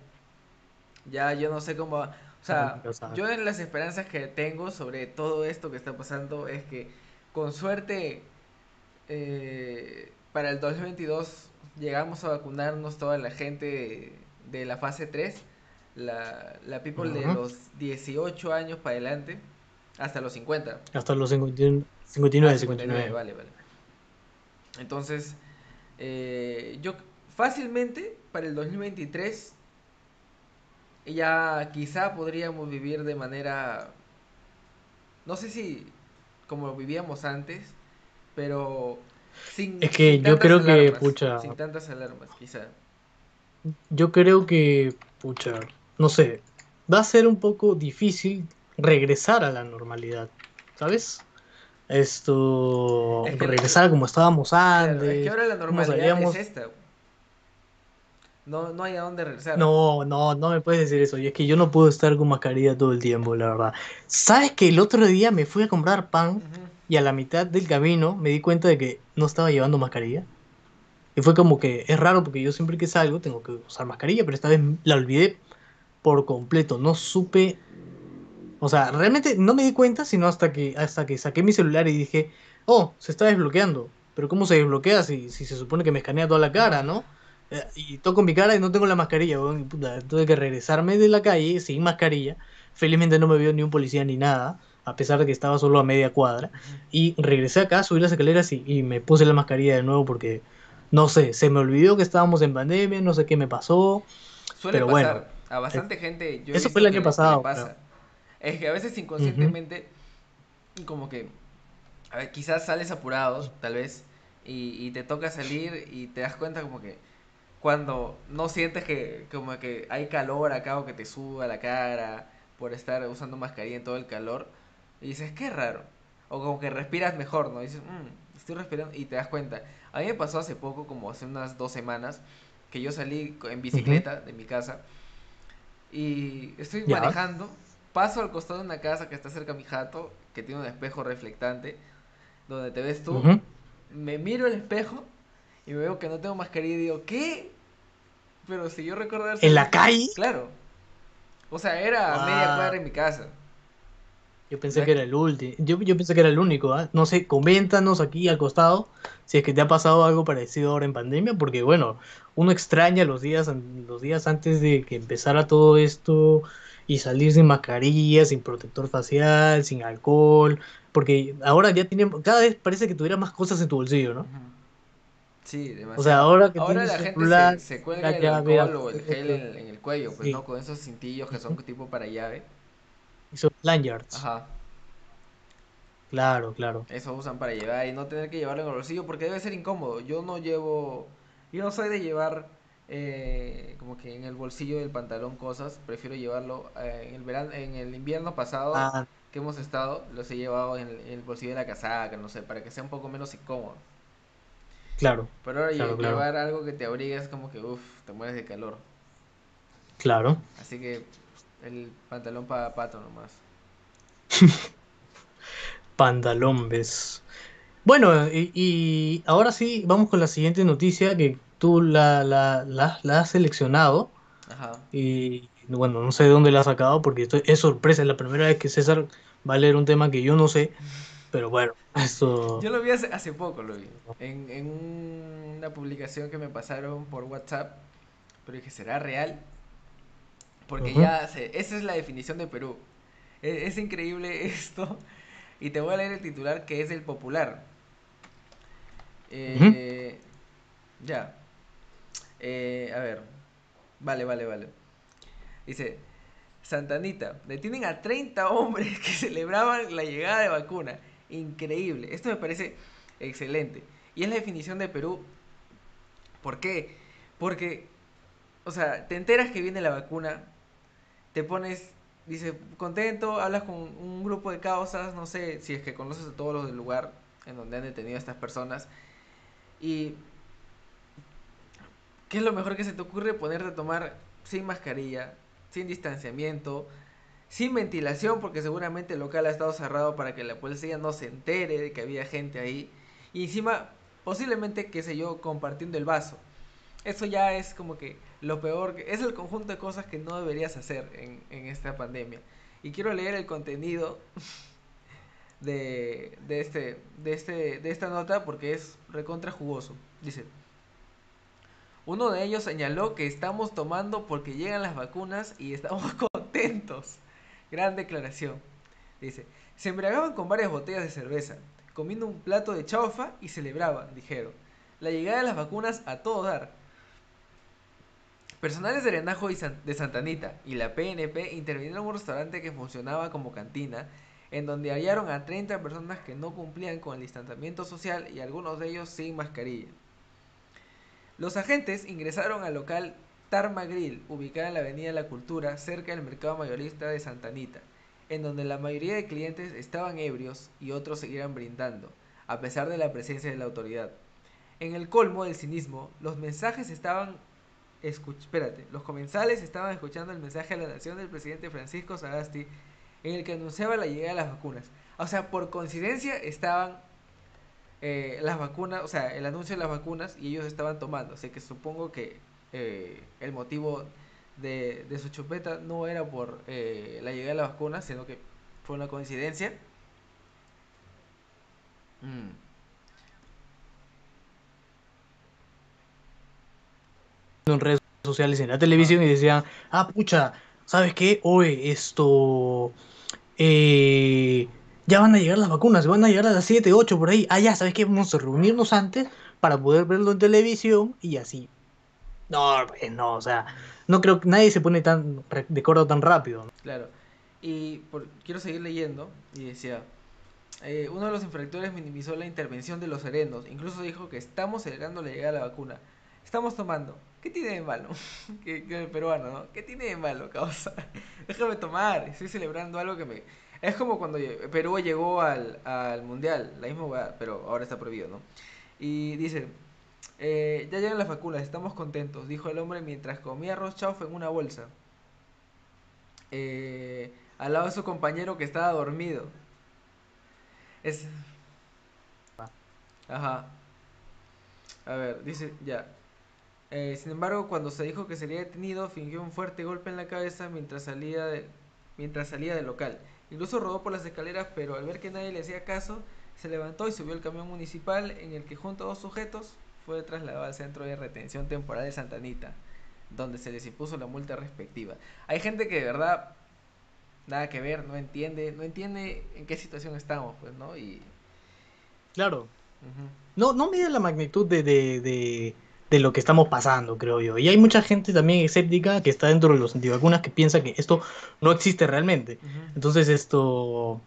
[SPEAKER 1] Ya yo no sé cómo... va- sea,
[SPEAKER 2] Nunca sabe.
[SPEAKER 1] yo en las esperanzas que tengo sobre todo esto que está pasando es que con suerte eh, para el 2022 llegamos a vacunarnos toda la gente de, de la fase 3, la, la people de los 18 años para adelante, hasta los 50.
[SPEAKER 2] hasta los 51 59,
[SPEAKER 1] Ah,
[SPEAKER 2] 59.
[SPEAKER 1] vale, vale. Entonces, eh, yo fácilmente para el 2023 ya quizá podríamos vivir de manera, no sé si como vivíamos antes, pero sin,
[SPEAKER 2] Es que
[SPEAKER 1] sin
[SPEAKER 2] yo creo que, pucha.
[SPEAKER 1] sin tantas alarmas, quizá.
[SPEAKER 2] Yo creo que, pucha, no sé, va a ser un poco difícil regresar a la normalidad, ¿sabes? Esto,
[SPEAKER 1] Es que-
[SPEAKER 2] regresar a como estábamos antes.
[SPEAKER 1] es que ahora la normalidad es esta. No, no hay a dónde regresar.
[SPEAKER 2] No, no, no me puedes decir eso. Y es que yo no puedo estar con mascarilla todo el tiempo, la verdad. ¿Sabes que el otro día me fui a comprar pan y a la mitad del camino me di cuenta de que no estaba llevando mascarilla? Y fue como que es raro porque yo siempre que salgo tengo que usar mascarilla, pero esta vez la olvidé por completo. No supe. O sea, realmente no me di cuenta sino hasta que, hasta que saqué mi celular y dije, oh, se está desbloqueando. Pero ¿cómo se desbloquea si, si se supone que me escanea toda la cara, no? Eh, Y toco mi cara y no tengo la mascarilla, weón, y puta, tuve que regresarme de la calle sin mascarilla. Felizmente no me vio ni un policía ni nada, a pesar de que estaba solo a media cuadra. Y regresé acá, subí las escaleras y, y me puse la mascarilla de nuevo porque, no sé, se me olvidó que estábamos en pandemia, no sé qué me pasó.
[SPEAKER 1] Suele
[SPEAKER 2] Pero
[SPEAKER 1] pasar.
[SPEAKER 2] bueno,
[SPEAKER 1] a bastante gente. Yo
[SPEAKER 2] eso fue el año pasado,
[SPEAKER 1] pasa. Es que a veces inconscientemente, como que, a ver, quizás sales apurado, tal vez, y, y te toca salir y te das cuenta como que cuando no sientes que como que hay calor acá o que te suba la cara por estar usando mascarilla en todo el calor, y dices, qué raro. O como que respiras mejor, ¿no? Y dices, "Mm, estoy respirando y te das cuenta. A mí me pasó hace poco, como hace unas dos semanas, que yo salí en bicicleta de mi casa y estoy manejando, paso al costado de una casa que está cerca de mi jato, que tiene un espejo reflectante, donde te ves tú, me miro al espejo y me veo que no tengo mascarilla y digo, ¿qué? Pero si yo recuerdo haber
[SPEAKER 2] ¿En la calle?
[SPEAKER 1] Claro. O sea, era a media cuadra en mi casa.
[SPEAKER 2] Yo pensé que era el último. Yo, yo pensé que era el único. ¿ah? No sé, coméntanos aquí al costado si es que te ha pasado algo parecido ahora en pandemia, porque bueno, uno extraña los días, los días antes de que empezara todo esto y salir sin mascarilla, sin protector facial, sin alcohol, porque ahora ya tiene, cada vez parece que tuviera más cosas en tu bolsillo, ¿no?
[SPEAKER 1] Ujú. Sí, demasiado.
[SPEAKER 2] O sea, ahora que
[SPEAKER 1] Ahora la
[SPEAKER 2] el
[SPEAKER 1] gente
[SPEAKER 2] celular,
[SPEAKER 1] se, se cuelga el alcohol o el gel en, en el cuello, pues,
[SPEAKER 2] Sí.
[SPEAKER 1] ¿no? Con esos cintillos que son tipo para llave.
[SPEAKER 2] hizo lanyards.
[SPEAKER 1] Ajá.
[SPEAKER 2] Claro, claro.
[SPEAKER 1] Eso usan para llevar y no tener que llevarlo en el bolsillo porque debe ser incómodo. Yo no llevo, yo no soy de llevar eh, como que en el bolsillo del pantalón cosas, prefiero llevarlo eh, en el verano, en el invierno pasado
[SPEAKER 2] Ah,
[SPEAKER 1] que hemos estado, los he llevado en el, en el bolsillo de la casaca, no sé, para que sea un poco menos incómodo.
[SPEAKER 2] Claro,
[SPEAKER 1] Pero ahora
[SPEAKER 2] claro,
[SPEAKER 1] llevar algo que te abrigue es como que, uff, te mueres de calor.
[SPEAKER 2] claro.
[SPEAKER 1] Así que el pantalón para pato nomás.
[SPEAKER 2] Pantalón, ves. Bueno, y, y ahora sí, vamos con la siguiente noticia que tú la, la, la, la has seleccionado.
[SPEAKER 1] Ajá.
[SPEAKER 2] Y bueno, no sé de dónde la has sacado porque esto es sorpresa, es la primera vez que César va a leer un tema que yo no sé, pero bueno, esto...
[SPEAKER 1] Yo lo vi hace, hace poco, lo vi. En, en una publicación que me pasaron por WhatsApp. Pero dije, ¿será real? Porque ya sé, esa es la definición de Perú. E- Es, increíble esto. Y te voy a leer el titular que es el popular. Eh, ya. Eh, a ver. Vale, vale, vale. Dice, Santanita, detienen a 30 hombres que celebraban la llegada de vacuna. Increíble. Esto me parece excelente. Y es la definición de Perú. ¿Por qué? Porque, o sea, te enteras que viene la vacuna, te pones, dice, contento, hablas con un grupo de causas, no sé si es que conoces a todos los del lugar en donde han detenido a estas personas. Y, ¿qué es lo mejor que se te ocurre? Ponerte a tomar sin mascarilla, sin distanciamiento, sin ventilación, porque seguramente el local ha estado cerrado para que la policía no se entere de que había gente ahí. Y encima, posiblemente, qué sé yo, compartiendo el vaso. Eso ya es como que lo peor, es el conjunto de cosas que no deberías hacer en, esta pandemia. Y quiero leer el contenido de, de, este, de, este, de esta nota porque es recontra jugoso. Dice, uno de ellos señaló que estamos tomando porque llegan las vacunas y estamos contentos. Gran declaración. Dice, se embriagaban con varias botellas de cerveza, comiendo un plato de chaufa y celebraban, dijeron. La llegada de las vacunas a todo dar. Personales de Renajo y San- de Santanita y la PNP intervinieron en un restaurante que funcionaba como cantina, en donde hallaron a 30 personas que no cumplían con el distanciamiento social y algunos de ellos sin mascarilla. Los agentes ingresaron al local Tarma Grill, ubicada en la Avenida La Cultura, cerca del mercado mayorista de Santa Anita, en donde la mayoría de clientes estaban ebrios y otros seguían brindando, a pesar de la presencia de la autoridad. En el colmo del cinismo, los mensajes estaban espérate, los comensales estaban escuchando el mensaje a la nación del presidente Francisco Sagasti en el que anunciaba la llegada de las vacunas. O sea, por coincidencia estaban eh, las vacunas, o sea, el anuncio de las vacunas y ellos estaban tomando. Así que supongo que eh, el motivo de, su chupeta no era por eh, la llegada de las vacunas, sino que fue una coincidencia. Mm,
[SPEAKER 2] en redes sociales, en la televisión y decían, ah, pucha, ¿sabes qué? Hoy esto, eh, ya van a llegar las vacunas, van a llegar a las 7 8 por ahí. Ah, ya, ¿sabes qué? Vamos a reunirnos antes para poder verlo en televisión y así. No, pues no, o sea, no creo que nadie se pone tan de acuerdo tan rápido.
[SPEAKER 1] claro. Y por- quiero seguir leyendo y decía, eh, uno de los infractores minimizó la intervención de los serenos, incluso dijo que estamos celebrando la llegada de la vacuna. Estamos tomando. ¿Qué tiene de malo? que, el peruano, ¿no? ¿Qué tiene de malo, causa? Déjame tomar, estoy celebrando algo que me... Es como cuando Perú llegó al, al mundial, la misma pero ahora está prohibido, ¿no? Y dice, eh, ya llegan las vacunas, estamos contentos, dijo el hombre mientras comía arroz chaufa en una bolsa, eh, al lado de su compañero que estaba dormido. Es... Ajá. A ver, dice, ya. Eh, sin embargo, cuando se dijo que sería detenido, fingió un fuerte golpe en la cabeza mientras salía, de- mientras salía del local. Incluso rodó por las escaleras, pero al ver que nadie le hacía caso, se levantó y subió al camión municipal en el que junto a dos sujetos fue trasladado al centro de retención temporal de Santa Anita, donde se les impuso la multa respectiva. Hay gente que de verdad nada que ver, no entiende, no entiende en qué situación estamos, pues, ¿no? Y
[SPEAKER 2] Claro, no, no mide la magnitud de, de, de, de lo que estamos pasando, creo yo. Y hay mucha gente también escéptica que está dentro de los antivacunas que piensa que esto no existe realmente. Entonces esto...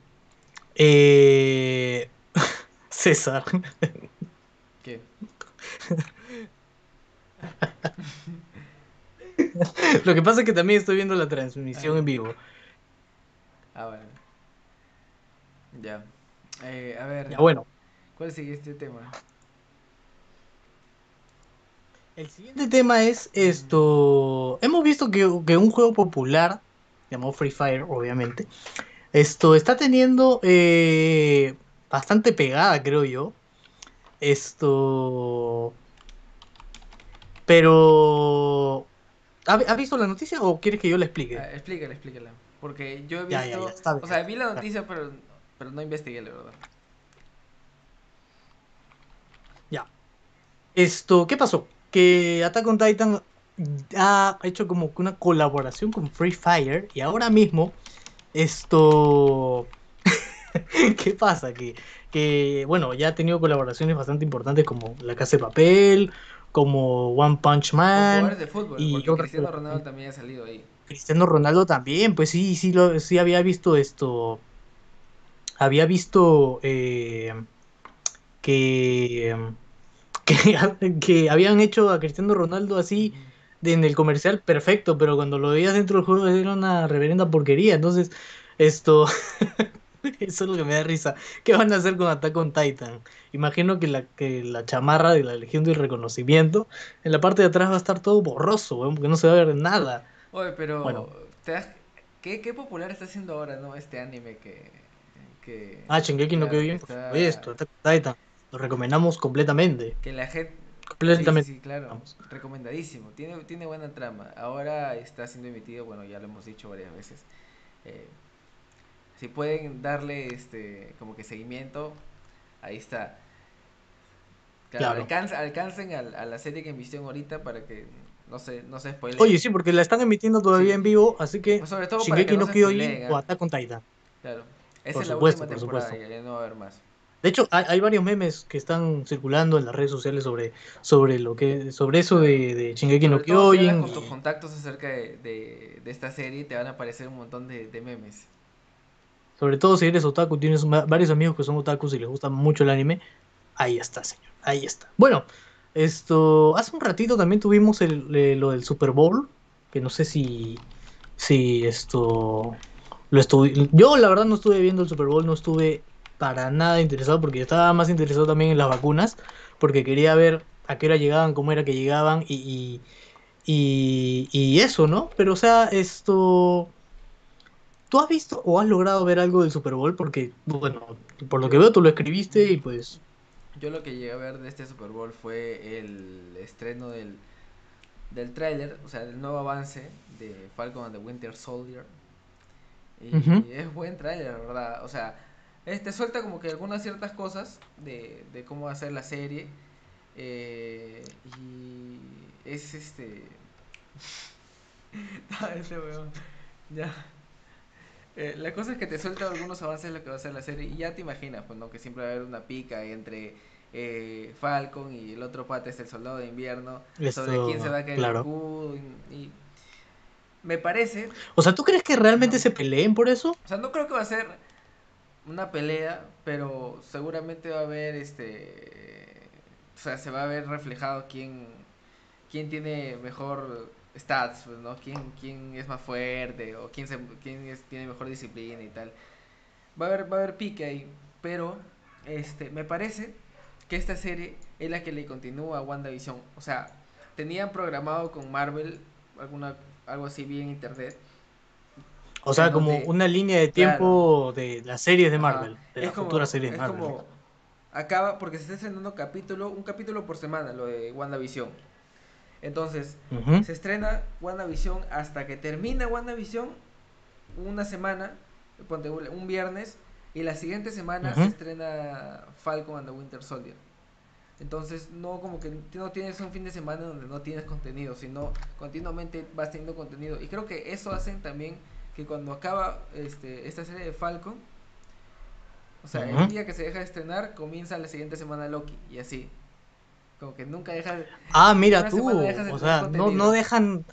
[SPEAKER 2] eh, César. Lo que pasa es que también estoy viendo la transmisión en vivo.
[SPEAKER 1] Ah, vale. Ya. Eh, a ver,
[SPEAKER 2] Ya bueno,
[SPEAKER 1] ¿cuál sigue este tema?
[SPEAKER 2] el siguiente tema es esto. Hemos visto que, que un juego popular, llamado Free Fire, obviamente, esto está teniendo eh, bastante pegada, creo yo. Esto. Pero. ¿Ha, ha visto la noticia o quieres que yo la explique?
[SPEAKER 1] Ah, explícala, explícala. Porque yo he
[SPEAKER 2] Ya, ya,
[SPEAKER 1] visto.
[SPEAKER 2] ya, está bien.
[SPEAKER 1] o sea, vi la noticia, pero, pero no investigué, la verdad.
[SPEAKER 2] Ya. Esto, ¿qué pasó? Que Attack on Titan ha hecho como que una colaboración con Free Fire y ahora mismo esto... ¿Qué pasa? Que, que, bueno, ya ha tenido colaboraciones bastante importantes como La Casa de Papel, como One Punch Man,
[SPEAKER 1] jugadores de fútbol,
[SPEAKER 2] y
[SPEAKER 1] porque Cristiano. Ronaldo también ha salido ahí.
[SPEAKER 2] Cristiano Ronaldo también, pues sí, sí, lo, sí había visto esto. Había visto eh, que, que, que habían hecho a Cristiano Ronaldo así de- en el comercial perfecto, pero cuando lo veías dentro del juego era una reverenda porquería. Entonces, esto, eso es lo que me da risa. ¿Qué van a hacer con Attack on Titan? Imagino que la, que la chamarra de la Legión del Reconocimiento, en la parte de atrás va a estar todo borroso, weón, porque no se va a ver nada.
[SPEAKER 1] Oye, pero.
[SPEAKER 2] Bueno.
[SPEAKER 1] ¿te das- ¿qué, qué popular está haciendo ahora, no? Este anime que. que
[SPEAKER 2] Ah, Shingeki no quedó
[SPEAKER 1] que
[SPEAKER 2] bien, por supuesto. Attack on Titan. Lo recomendamos completamente.
[SPEAKER 1] Que la gente.
[SPEAKER 2] Completamente.
[SPEAKER 1] sí, sí, claro. Recomendadísimo. Tiene, tiene buena trama. Ahora está siendo emitido, bueno, ya lo hemos dicho varias veces. Eh, si pueden darle este como que seguimiento, ahí está. Claro,
[SPEAKER 2] Claro.
[SPEAKER 1] alcancen al- a, la serie que emisión ahorita para que no se, no se spoileen.
[SPEAKER 2] Oye, sí, porque la están emitiendo todavía
[SPEAKER 1] Sí.
[SPEAKER 2] en vivo, así que
[SPEAKER 1] Pues sobre todo para
[SPEAKER 2] Shingeki
[SPEAKER 1] que no
[SPEAKER 2] no Kyojin
[SPEAKER 1] spoileen,
[SPEAKER 2] o. Attack on Titan.
[SPEAKER 1] Claro. Esa
[SPEAKER 2] Por
[SPEAKER 1] es la
[SPEAKER 2] supuesto,
[SPEAKER 1] última
[SPEAKER 2] por
[SPEAKER 1] temporada,
[SPEAKER 2] supuesto.
[SPEAKER 1] ya, no va a haber más.
[SPEAKER 2] De hecho, hay, hay varios memes que están circulando en las redes sociales sobre, sobre lo que sobre eso de, de Shingeki no
[SPEAKER 1] todo si
[SPEAKER 2] Kyojin.
[SPEAKER 1] con tus
[SPEAKER 2] y-
[SPEAKER 1] contactos acerca de, de, de esta serie, te van a aparecer un montón de, de memes.
[SPEAKER 2] Sobre todo si eres otaku, tienes varios amigos que son otakus y les gusta mucho el anime. Ahí está, señor. Ahí está. Bueno, esto. Hace un ratito también tuvimos el, eh, lo del Super Bowl. Que no sé si. Si esto. Lo estuve. Yo, la verdad, no estuve viendo el Super Bowl. No estuve para nada interesado. Porque estaba más interesado también en las vacunas. Porque quería ver a qué hora llegaban, cómo era que llegaban. Y. y, y, y eso, ¿no? Pero, o sea, esto. ¿Tú has visto o has logrado ver algo del Super Bowl? Porque, bueno, por lo que veo tú lo escribiste y pues...
[SPEAKER 1] Yo lo que llegué a ver de este Super Bowl fue el estreno del, del tráiler, o sea, del nuevo avance de Falcon and the Winter Soldier. Y es buen tráiler, la verdad. O sea, este suelta como que algunas ciertas cosas de, de cómo va a ser la serie. eh, y es este... Ese weón. Ya. Eh, la cosa es que te suelta algunos avances de lo que va a ser la serie y ya te imaginas, pues, ¿no? Que siempre va a haber una pica entre eh, Falcon y el otro pata es el soldado de invierno sobre
[SPEAKER 2] Esto,
[SPEAKER 1] quién se va a caer
[SPEAKER 2] claro.
[SPEAKER 1] el escudo y, y me parece,
[SPEAKER 2] O sea, ¿tú crees que realmente se peleen por eso?
[SPEAKER 1] o sea, no creo que va a ser una pelea, pero seguramente va a haber este, o sea, se va a ver reflejado quién, quién tiene mejor stats, pues, ¿no? Quién, quién es más fuerte o quién, se, quién es- tiene mejor disciplina y tal. Va a haber, va a haber pique ahí, pero este, me parece que esta serie es la que le continúa a WandaVision. O sea, tenían programado con Marvel alguna, algo así bien internet.
[SPEAKER 2] O sea, como
[SPEAKER 1] donde-
[SPEAKER 2] una línea de tiempo de las series de
[SPEAKER 1] Ajá.
[SPEAKER 2] Marvel, de las
[SPEAKER 1] como-
[SPEAKER 2] futuras series de Marvel.
[SPEAKER 1] como acaba porque se está estrenando capítulo, un capítulo por semana, lo de WandaVision. Entonces, se estrena WandaVision hasta que termina WandaVision una semana, un viernes, y la siguiente semana se estrena Falcon and the Winter Soldier. Entonces, no como que no tienes un fin de semana donde no tienes contenido, sino continuamente vas teniendo contenido. Y creo que eso hacen también que cuando acaba este, esta serie de Falcon, o sea, el día que se deja de estrenar, comienza la siguiente semana Loki, y así. Como que nunca deja de...
[SPEAKER 2] Ah, mira tú, o sea, no, no dejan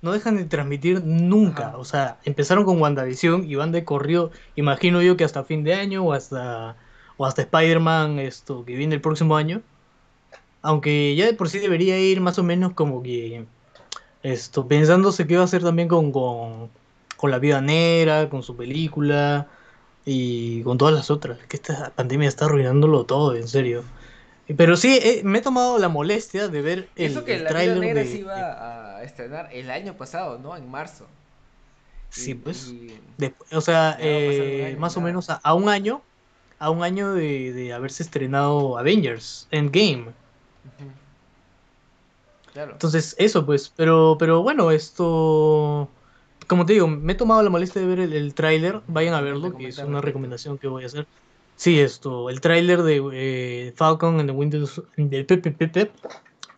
[SPEAKER 2] no dejan de transmitir nunca.
[SPEAKER 1] Ajá.
[SPEAKER 2] O sea, empezaron con WandaVision y van de corrido, imagino yo que hasta fin de año o hasta o hasta Spider-Man esto que viene el próximo año. Aunque ya de por sí debería ir más o menos como que Esto, pensándose qué va a hacer también con, con, con La Vida Negra, con su película y con todas las otras. Que esta pandemia está arruinándolo todo, en serio. Pero sí, eh, me he tomado la molestia de ver el,
[SPEAKER 1] Eso que
[SPEAKER 2] el
[SPEAKER 1] La Negra
[SPEAKER 2] de...
[SPEAKER 1] se iba a estrenar el año pasado, ¿no? En marzo.
[SPEAKER 2] Sí,
[SPEAKER 1] Y,
[SPEAKER 2] pues.
[SPEAKER 1] y
[SPEAKER 2] de- o sea, eh,
[SPEAKER 1] año
[SPEAKER 2] más o menos a, a un año, a un año de, de haberse estrenado Avengers Endgame.
[SPEAKER 1] Claro.
[SPEAKER 2] Entonces, eso pues, pero, pero bueno, esto, como te digo, me he tomado la molestia de ver el, el tráiler, vayan a verlo, que es una recomendación que voy a hacer. Sí, esto, el tráiler de eh, Falcon and the Winter, de Pep, Pep, Pep, Pep,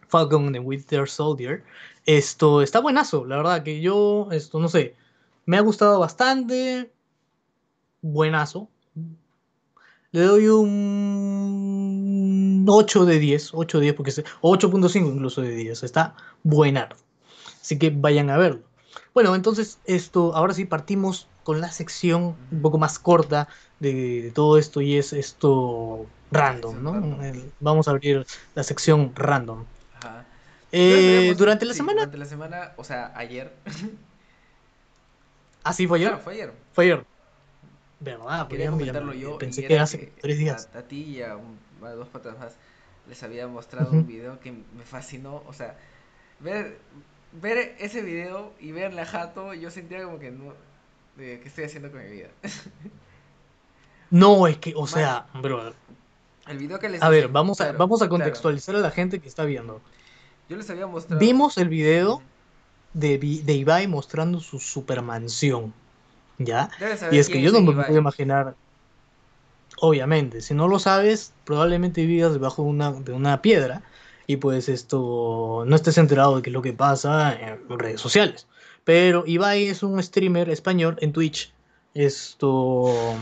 [SPEAKER 2] Falcon and the Winter Soldier, esto está buenazo, la verdad que yo, esto, no sé, me ha gustado bastante, buenazo. Le doy un 8 de 10, 8 de 10 porque se, 8.5 incluso de 10, está buenardo. Así que vayan a verlo. Bueno, entonces esto, ahora sí partimos con la sección un poco más corta de, de todo esto y es esto random, ¿no?
[SPEAKER 1] Random.
[SPEAKER 2] El- vamos a abrir la sección random.
[SPEAKER 1] Ajá.
[SPEAKER 2] Eh, durante la
[SPEAKER 1] sí,
[SPEAKER 2] semana,
[SPEAKER 1] Durante la semana, o sea, ayer.
[SPEAKER 2] así fue ayer,
[SPEAKER 1] Claro, fue ayer.
[SPEAKER 2] fue ayer. ¿Verdad?
[SPEAKER 1] Quería comentarlo yo.
[SPEAKER 2] Pensé que hace tres días.
[SPEAKER 1] A, a ti y a, dos patas más les había mostrado un video que me fascinó. O sea, ver, ver ese video y ver la jato, yo sentía como que no. De, ¿Qué estoy haciendo con mi vida?
[SPEAKER 2] No, es que, o sea, brother.
[SPEAKER 1] El video que les
[SPEAKER 2] A ver, vamos a, vamos a
[SPEAKER 1] claro.
[SPEAKER 2] contextualizar a la gente que está viendo.
[SPEAKER 1] Yo les había mostrado.
[SPEAKER 2] Vimos el video de, de Ibai mostrando su supermansión, ¿ya? Y es que yo no me
[SPEAKER 1] Ibai.
[SPEAKER 2] puedo imaginar, obviamente, si no lo sabes, probablemente vivas debajo de una, de una piedra y pues esto no estés enterado de qué es lo que pasa en redes sociales. Pero Ibai es un streamer español en Twitch, esto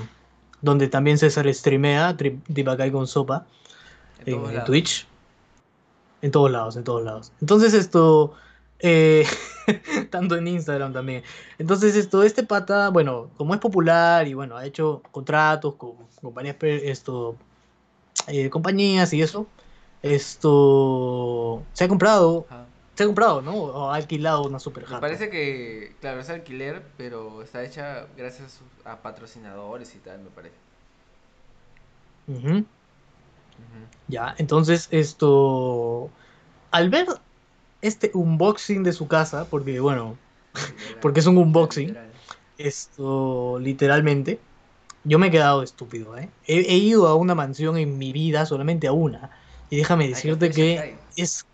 [SPEAKER 2] donde también César streamea, Divacay con sopa
[SPEAKER 1] En.
[SPEAKER 2] Twitch. En todos lados, en todos lados. Entonces esto, eh, tanto en Instagram también. Entonces esto, este pata, bueno, como es popular y bueno, ha hecho contratos con, pe- esto, eh, compañías y eso, esto, se ha comprado,
[SPEAKER 1] Ajá.
[SPEAKER 2] Se ha comprado, ¿no? O ha alquilado una super
[SPEAKER 1] Me parece que, claro, es alquiler, pero está hecha gracias a, patrocinadores y tal, me parece.
[SPEAKER 2] Ujú. Ya, entonces esto, al ver este unboxing de su casa, porque bueno,
[SPEAKER 1] Literal,
[SPEAKER 2] porque es un unboxing,
[SPEAKER 1] literal.
[SPEAKER 2] Esto, literalmente, yo me he quedado estúpido, ¿eh? He, he ido a una mansión en mi vida, solamente a una. Y déjame decirte que
[SPEAKER 1] Shanghai.
[SPEAKER 2] es...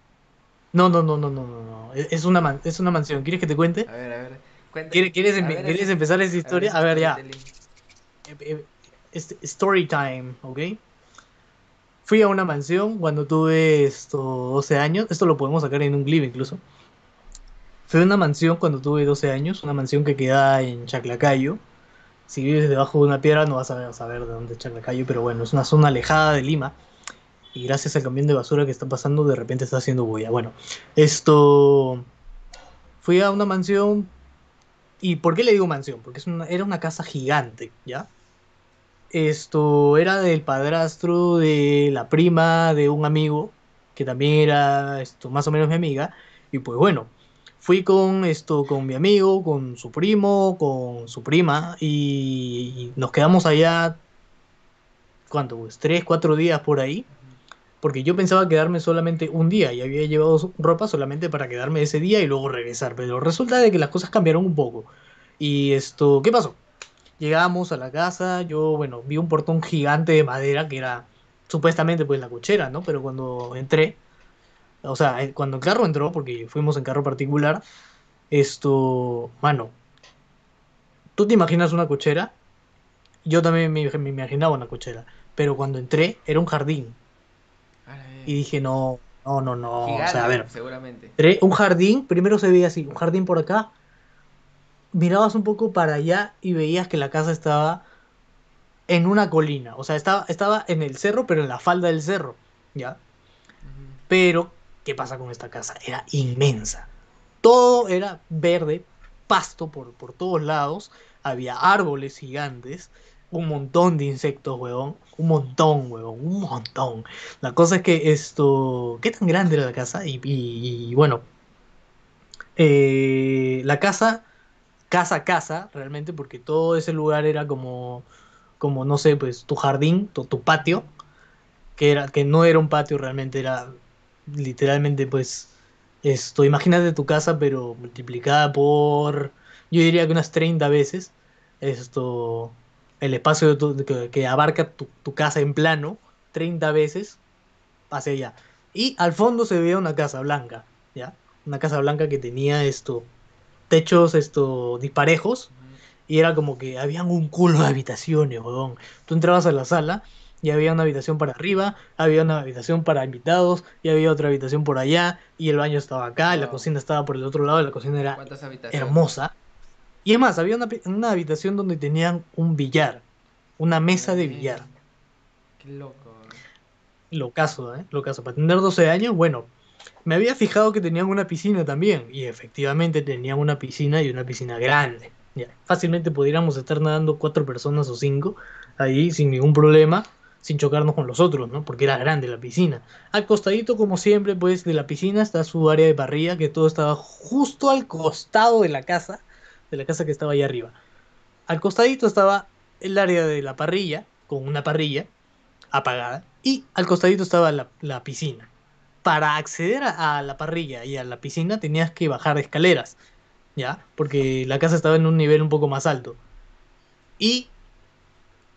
[SPEAKER 2] No, no, no, no, no, no, no. Es una, man- es una mansión. ¿Quieres que te cuente?
[SPEAKER 1] A ver, a ver. Cuenta.
[SPEAKER 2] ¿Quieres, quieres,
[SPEAKER 1] a
[SPEAKER 2] empe-
[SPEAKER 1] ver
[SPEAKER 2] ¿quieres
[SPEAKER 1] ese-
[SPEAKER 2] empezar esa historia? A ver, ya. eh, este- Story time, ¿ok? Fui a una mansión cuando tuve esto 12 años. Esto lo podemos sacar en un clip incluso. Fui a una mansión cuando tuve 12 años. Una mansión que queda en Chaclacayo. Si vives debajo de una piedra no vas a saber de dónde es Chaclacayo, pero bueno, es una zona alejada de Lima. Y gracias al camión de basura que está pasando, de repente está haciendo bulla. Bueno, esto... Fui a una mansión... ¿Y por qué le digo mansión? Porque era una casa gigante, ¿ya? Esto era del padrastro de la prima de un amigo, que también era esto, más o menos mi amiga. Y pues bueno, fui con esto, con mi amigo, con su primo, con su prima, y, y nos quedamos allá, ¿cuánto? Pues tres, cuatro días por ahí. Porque yo pensaba quedarme solamente un día y había llevado ropa solamente para quedarme ese día y luego regresar. Pero resulta de que las cosas cambiaron un poco. Y esto, ¿qué pasó? Llegamos a la casa, yo, bueno, vi un portón gigante de madera que era supuestamente pues la cochera, ¿no? Pero cuando entré, o sea, eh, cuando el carro entró, porque fuimos en carro particular, esto, mano, ¿tú te imaginas una cochera? Yo también me, me imaginaba una cochera, pero cuando entré era un jardín y dije, no, no, no, no, o sea, a ver,
[SPEAKER 1] seguramente.
[SPEAKER 2] Un jardín, primero se veía así, un jardín por acá, mirabas un poco para allá y veías que la casa estaba en una colina, o sea, estaba, estaba en el cerro, pero en la falda del cerro, ¿ya? Pero, ¿qué pasa con esta casa? Era inmensa. Todo era verde, pasto por, por todos lados, había árboles gigantes, un montón de insectos, huevón, un montón, huevón, un montón. La cosa es que esto, ¿qué tan grande era la casa? Y, y- bueno, eh, la casa, casa a casa, realmente, porque todo ese lugar era como, como no sé, pues tu jardín, tu, tu patio, que, era, que no era un patio realmente, era literalmente, pues, esto, imagínate tu casa, pero multiplicada por, yo diría que unas 30 veces, esto, el espacio de tu- que, que abarca tu, tu casa en plano, 30 veces, hacia allá. Y al fondo se veía una casa blanca, ¿ya? Una casa blanca que tenía esto, techos, esto, disparejos, y era como que habían un culo de habitaciones, weón. Tú entrabas a la sala y había una habitación para arriba, había una habitación para invitados, y había otra habitación por allá, y el baño estaba acá, y la cocina estaba por el otro lado, y la cocina era hermosa. Y es más, había una, una habitación donde tenían un billar, una mesa de billar.
[SPEAKER 1] Qué loco.
[SPEAKER 2] Locazo, ¿eh? Locazo. Para tener 12 años, bueno, me había fijado que tenían una piscina también. Y efectivamente tenían una piscina y una piscina grande. Ya, fácilmente pudiéramos estar nadando cuatro personas o cinco ahí sin ningún problema, sin chocarnos con los otros, ¿no? Porque era grande la piscina. Al costadito, como siempre, pues de la piscina está su área de parrilla, que todo estaba justo al costado de la casa, de la casa que estaba ahí arriba. Al costadito estaba el área de la parrilla, con una parrilla apagada, y al costadito estaba la, la piscina. Para acceder a, a la parrilla y a la piscina tenías que bajar escaleras, ¿ya? Porque la casa estaba en un nivel un poco más alto. Y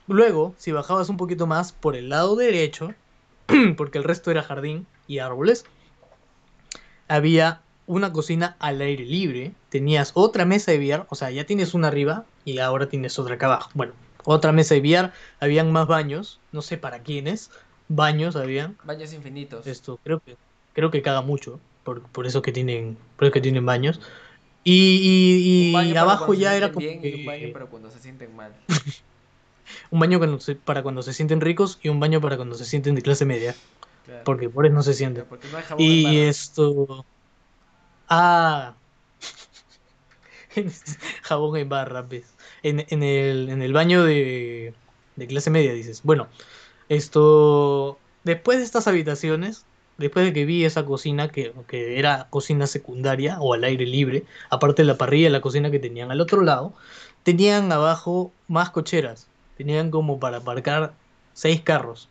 [SPEAKER 2] luego, si bajabas un poquito más por el lado derecho, porque el resto era jardín y árboles, había una cocina al aire libre, tenías otra mesa de billar, o sea, ya tienes una arriba y ahora tienes otra acá abajo. Bueno, otra mesa de billar, habían más baños, no sé para quiénes, baños habían.
[SPEAKER 1] Baños infinitos.
[SPEAKER 2] Esto creo que creo que caga mucho, por, por eso que tienen, por eso que tienen baños. Y, y-
[SPEAKER 1] baño
[SPEAKER 2] abajo ya era como
[SPEAKER 1] bien y un baño para cuando se sienten mal.
[SPEAKER 2] un baño para cuando se sienten ricos y un baño para cuando se sienten de clase media,
[SPEAKER 1] Claro.
[SPEAKER 2] porque pobres no se sienten.
[SPEAKER 1] no
[SPEAKER 2] Y esto. Ah. Jabón en barra, ¿ves? En, en el, en el baño de, de clase media, dices. Bueno, esto. Después de estas habitaciones, después de que vi esa cocina, que, que era cocina secundaria o al aire libre, aparte de la parrilla y la cocina que tenían al otro lado, tenían abajo más cocheras. Tenían como para aparcar seis carros,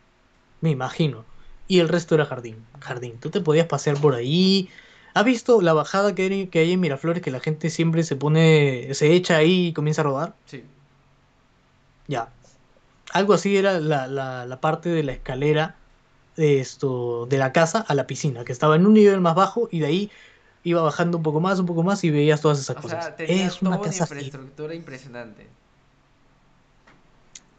[SPEAKER 2] me imagino. Y el resto era jardín. Jardín. Tú te podías pasear por ahí. ¿Has visto la bajada que hay, que hay en Miraflores que la gente siempre se pone, se echa ahí y comienza a rodar?
[SPEAKER 1] Sí.
[SPEAKER 2] Ya. Algo así era la, la, la parte de la escalera de esto, de la casa a la piscina, que estaba en un nivel más bajo y de ahí iba bajando un poco más, un poco más y veías todas esas
[SPEAKER 1] O
[SPEAKER 2] cosas.
[SPEAKER 1] sea, tenía
[SPEAKER 2] Es una
[SPEAKER 1] toda una
[SPEAKER 2] casa así.
[SPEAKER 1] infraestructura impresionante.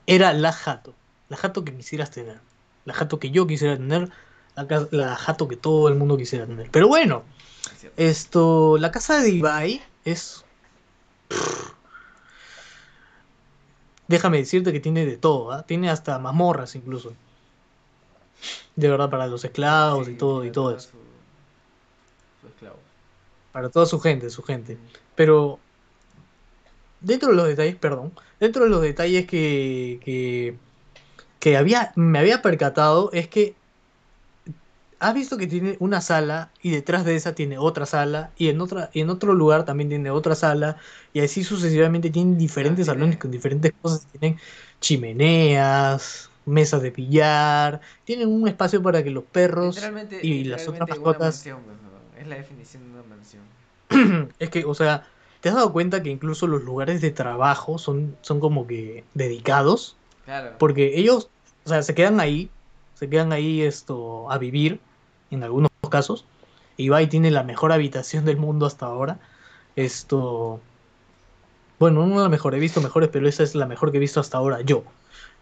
[SPEAKER 2] Era la jato. La jato que quisieras tener. La jato que yo quisiera tener. La, la jato que todo el mundo quisiera tener. Pero bueno,
[SPEAKER 1] es
[SPEAKER 2] esto, la casa de Ibai es... Déjame decirte que tiene de todo, ¿ah? Tiene hasta mazmorras incluso. De verdad, para los esclavos y todo y todo eso.
[SPEAKER 1] Su, su esclavo.
[SPEAKER 2] Para toda su gente, su gente. Pero dentro de los detalles, perdón, dentro de los detalles que, que, que había, me había percatado es que has visto que tiene una sala y detrás de esa tiene otra sala y en otra y en otro lugar también tiene otra sala y así sucesivamente tienen diferentes salones con diferentes cosas, tienen chimeneas, mesas de billar, tienen un espacio para que los perros
[SPEAKER 1] Literalmente,
[SPEAKER 2] y las otras mascotas
[SPEAKER 1] mansión, ¿no? Es la definición de una mansión.
[SPEAKER 2] Es que, o sea, ¿te has dado cuenta que incluso los lugares de trabajo son, son como que dedicados?
[SPEAKER 1] Claro.
[SPEAKER 2] Porque ellos, o sea, se quedan ahí, se quedan ahí esto a vivir, en algunos casos. Ibai tiene la mejor habitación del mundo hasta ahora. Esto, bueno, no la mejor, he visto mejores, pero esa es la mejor que he visto hasta ahora yo.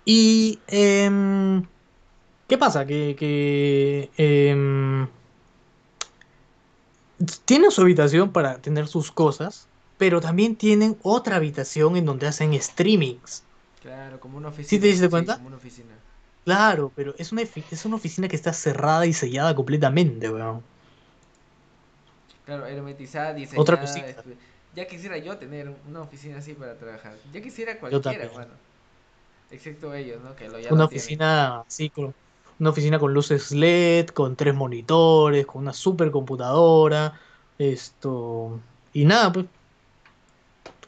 [SPEAKER 2] Y, em, ¿qué pasa? Que, que em, tienen su habitación para tener sus cosas, pero también tienen otra habitación en donde hacen streamings.
[SPEAKER 1] Claro, como una oficina.
[SPEAKER 2] ¿Sí te diste cuenta?
[SPEAKER 1] como una oficina.
[SPEAKER 2] Claro, pero es una, es una oficina que está cerrada y sellada completamente, weón.
[SPEAKER 1] Claro, hermetizada, diseñada.
[SPEAKER 2] Otra cosita.
[SPEAKER 1] espe- Ya quisiera yo tener una oficina así para trabajar. Ya quisiera cualquiera, bueno. Excepto ellos, ¿no? Que lo ya
[SPEAKER 2] Una oficina así con una oficina con luces LED, con tres monitores, con una supercomputadora, esto, y nada, pues.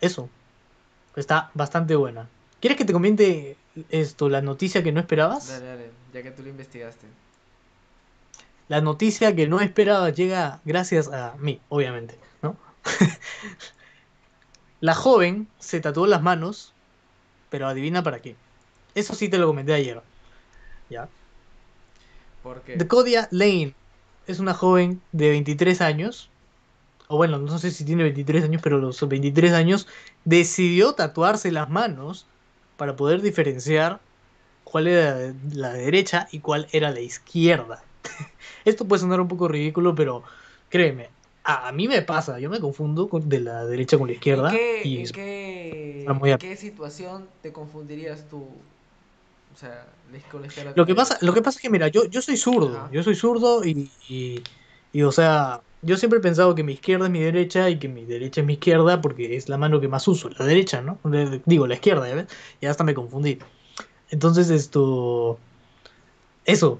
[SPEAKER 2] Eso. Está bastante buena. ¿Quieres que te comente esto, la noticia que no esperabas?
[SPEAKER 1] Dale, dale, ya que tú lo investigaste.
[SPEAKER 2] La noticia que no esperabas llega gracias a mí, obviamente, ¿no? la joven se tatuó las manos, pero adivina para qué. Eso sí te lo comenté ayer. ¿Ya?
[SPEAKER 1] ¿Por qué?
[SPEAKER 2] Dakodia Lane es una joven de 23 años, o bueno, no sé si tiene 23 años, pero los 23 años decidió tatuarse las manos para poder diferenciar cuál era la derecha y cuál era la izquierda. Esto puede sonar un poco ridículo, pero créeme, a, mí me pasa, yo me confundo con- de la derecha con la izquierda.
[SPEAKER 1] ¿En qué,
[SPEAKER 2] y
[SPEAKER 1] en
[SPEAKER 2] es-
[SPEAKER 1] qué-
[SPEAKER 2] está muy
[SPEAKER 1] en
[SPEAKER 2] ap-
[SPEAKER 1] qué situación te confundirías tú? O sea, la con la izquierda
[SPEAKER 2] Lo que pasa, lo que pasa es que, mira, yo, yo soy zurdo,
[SPEAKER 1] Ajá.
[SPEAKER 2] yo soy zurdo y, y, y, o sea, yo siempre he pensado que mi izquierda es mi derecha y que mi derecha es mi izquierda porque es la mano que más uso, la derecha, ¿no? Digo, la izquierda, ¿ya ves? Ya hasta me confundí. Entonces, esto, eso,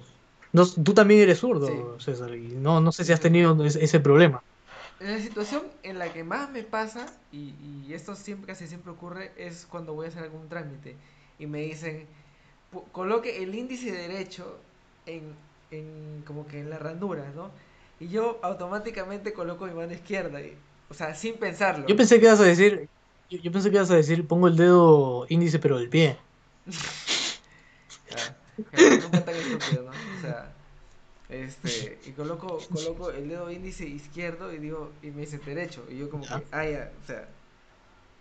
[SPEAKER 2] no, tú también eres zurdo, César, y no, no sé si has tenido ese, ese problema.
[SPEAKER 1] La situación en la que más me pasa, y, y esto siempre, casi siempre ocurre, es cuando voy a hacer algún trámite y me dicen, "Pu- coloque el índice derecho en, en como que en la ranura, ¿no? Y yo automáticamente coloco mi mano izquierda, y- o sea, sin pensarlo.
[SPEAKER 2] Yo pensé que ibas a decir, yo, yo pensé que ibas a decir, pongo el dedo índice pero del pie.
[SPEAKER 1] No fue tan estúpido, ¿no? O sea, este, y coloco, coloco el dedo índice izquierdo y digo, y me dice derecho, y yo como
[SPEAKER 2] Ya.
[SPEAKER 1] que, ah, ya, o sea,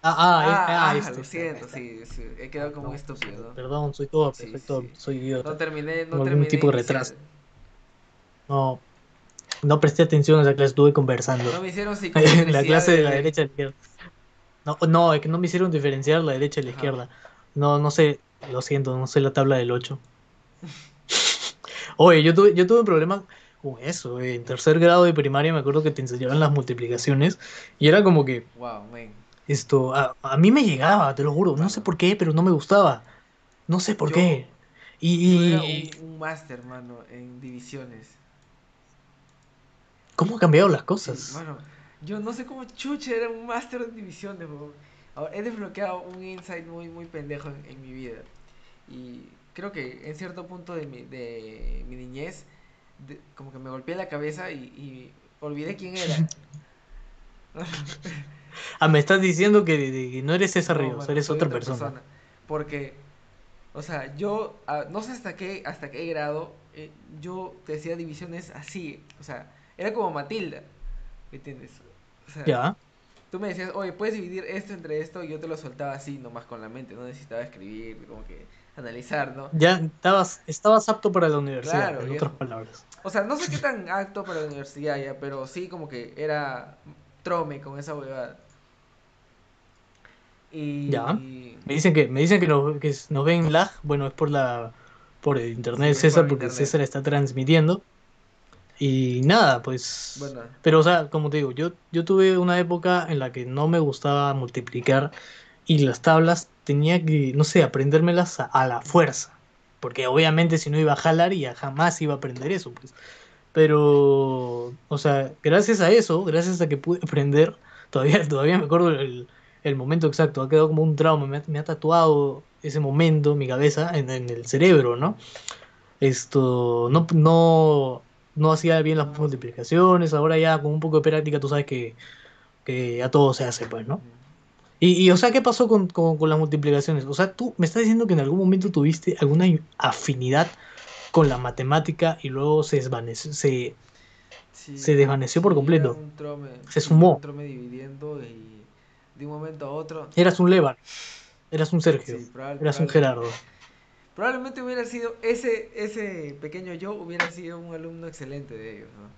[SPEAKER 2] Ah, ah,
[SPEAKER 1] ah,
[SPEAKER 2] ah,
[SPEAKER 1] ah,
[SPEAKER 2] este,
[SPEAKER 1] lo siento, sí, sí, he quedado como
[SPEAKER 2] No,
[SPEAKER 1] estúpido, ¿no?
[SPEAKER 2] Perdón, soy todo,
[SPEAKER 1] Sí,
[SPEAKER 2] soy
[SPEAKER 1] sí,
[SPEAKER 2] todo,
[SPEAKER 1] sí.
[SPEAKER 2] soy idiota.
[SPEAKER 1] No terminé, no
[SPEAKER 2] Tengo algún
[SPEAKER 1] terminé
[SPEAKER 2] tipo de retraso. No, no presté atención a esa clase, estuve conversando.
[SPEAKER 1] No me hicieron
[SPEAKER 2] la clase de la
[SPEAKER 1] de-
[SPEAKER 2] derecha a la izquierda. No, no, es que no me hicieron diferenciar la derecha y la
[SPEAKER 1] Ajá.
[SPEAKER 2] izquierda. No, no sé, lo siento, no sé la tabla del 8. Oye, yo tuve, yo tuve un problema con eso. eh. En tercer grado de primaria me acuerdo que te enseñaban las multiplicaciones y era como que
[SPEAKER 1] Wow, man.
[SPEAKER 2] esto, a, a mí me llegaba, te lo juro, no sé por qué, pero no me gustaba. No sé por
[SPEAKER 1] Yo-
[SPEAKER 2] qué. Y,
[SPEAKER 1] Yo era
[SPEAKER 2] y
[SPEAKER 1] un, un máster, mano, en divisiones.
[SPEAKER 2] ¿Cómo han cambiado las cosas?
[SPEAKER 1] mano, yo no sé cómo chucha era un máster en divisiones, bro. Ahora, he desbloqueado un insight muy, muy pendejo en, en mi vida. Y creo que en cierto punto de mi, de mi niñez, de- como que me golpeé la cabeza y, y olvidé quién era.
[SPEAKER 2] Ah, me estás diciendo que, de- que no eres César
[SPEAKER 1] No,
[SPEAKER 2] Ríos, eres otra persona.
[SPEAKER 1] Porque, o sea, yo ah, no sé hasta qué, hasta qué grado eh, yo te decía divisiones así. O sea, era como Matilda. ¿Me entiendes? O sea,
[SPEAKER 2] Ya.
[SPEAKER 1] tú me decías, oye, puedes dividir esto entre esto, y yo te lo soltaba así, nomás con la mente. No necesitaba escribir, como que analizar, ¿no?
[SPEAKER 2] Ya estabas, estabas apto para la universidad,
[SPEAKER 1] Claro,
[SPEAKER 2] en otras palabras.
[SPEAKER 1] O sea, no sé qué tan acto para la universidad ya, pero sí como que era trome con esa huevada. Y...
[SPEAKER 2] Ya. Me dicen que, me dicen que nos, que nos ven lag, bueno, es por la por el internet de
[SPEAKER 1] Sí,
[SPEAKER 2] César,
[SPEAKER 1] por
[SPEAKER 2] porque
[SPEAKER 1] internet.
[SPEAKER 2] César está transmitiendo. Y nada, pues.
[SPEAKER 1] Bueno,
[SPEAKER 2] Pero, o sea, como te digo, yo, yo tuve una época en la que no me gustaba multiplicar y las tablas tenía que, no sé, aprendérmelas a, a la fuerza. Porque obviamente si no iba a jalar y jamás iba a aprender eso, pues. Pero, o sea, gracias a eso, gracias a que pude aprender, todavía, todavía me acuerdo el, el momento exacto, ha quedado como un trauma, me ha, me ha tatuado ese momento en mi cabeza, en, en el cerebro, ¿no? Esto, no, no, no hacía bien las multiplicaciones, ahora ya con un poco de práctica tú sabes que, que ya todo se hace, pues, ¿no? Y, y, o sea, ¿qué pasó con, con, con las multiplicaciones? O sea, tú me estás diciendo que en algún momento tuviste alguna afinidad con la matemática y luego se desvaneció, se,
[SPEAKER 1] sí,
[SPEAKER 2] se desvaneció por completo.
[SPEAKER 1] trome,
[SPEAKER 2] Se sumó.
[SPEAKER 1] un trome dividiendo y de un momento a otro.
[SPEAKER 2] Eras un Levan, eras un Sergio,
[SPEAKER 1] Sí, probable-
[SPEAKER 2] eras un Gerardo.
[SPEAKER 1] Probablemente hubiera sido, ese, ese pequeño yo hubiera sido un alumno excelente de ellos, ¿no?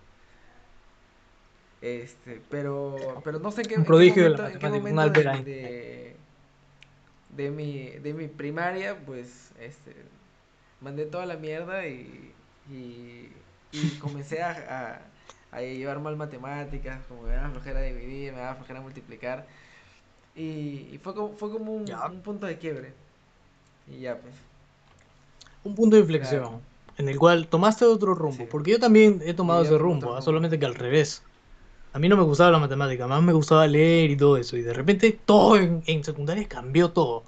[SPEAKER 1] Este, pero, pero no sé en qué,
[SPEAKER 2] Un
[SPEAKER 1] en qué
[SPEAKER 2] prodigio de la
[SPEAKER 1] momento, en qué momento de,
[SPEAKER 2] Albert
[SPEAKER 1] de, de mi, de mi primaria, pues, este, mandé toda la mierda y, y, y comencé a, a, a llevar mal matemáticas, como que me daba flojera dividir, me daba flojera multiplicar, y, y fue como, fue como un punto de quiebre, y ya, pues.
[SPEAKER 2] Un punto de inflexión
[SPEAKER 1] Claro.
[SPEAKER 2] en el cual tomaste otro rumbo,
[SPEAKER 1] Sí.
[SPEAKER 2] porque yo también he tomado
[SPEAKER 1] Sí,
[SPEAKER 2] ese rumbo, ah,
[SPEAKER 1] rumbo.
[SPEAKER 2] solamente que al revés. A mí no me gustaba la matemática, más me gustaba leer y todo eso. Y de repente todo en, en secundaria cambió todo.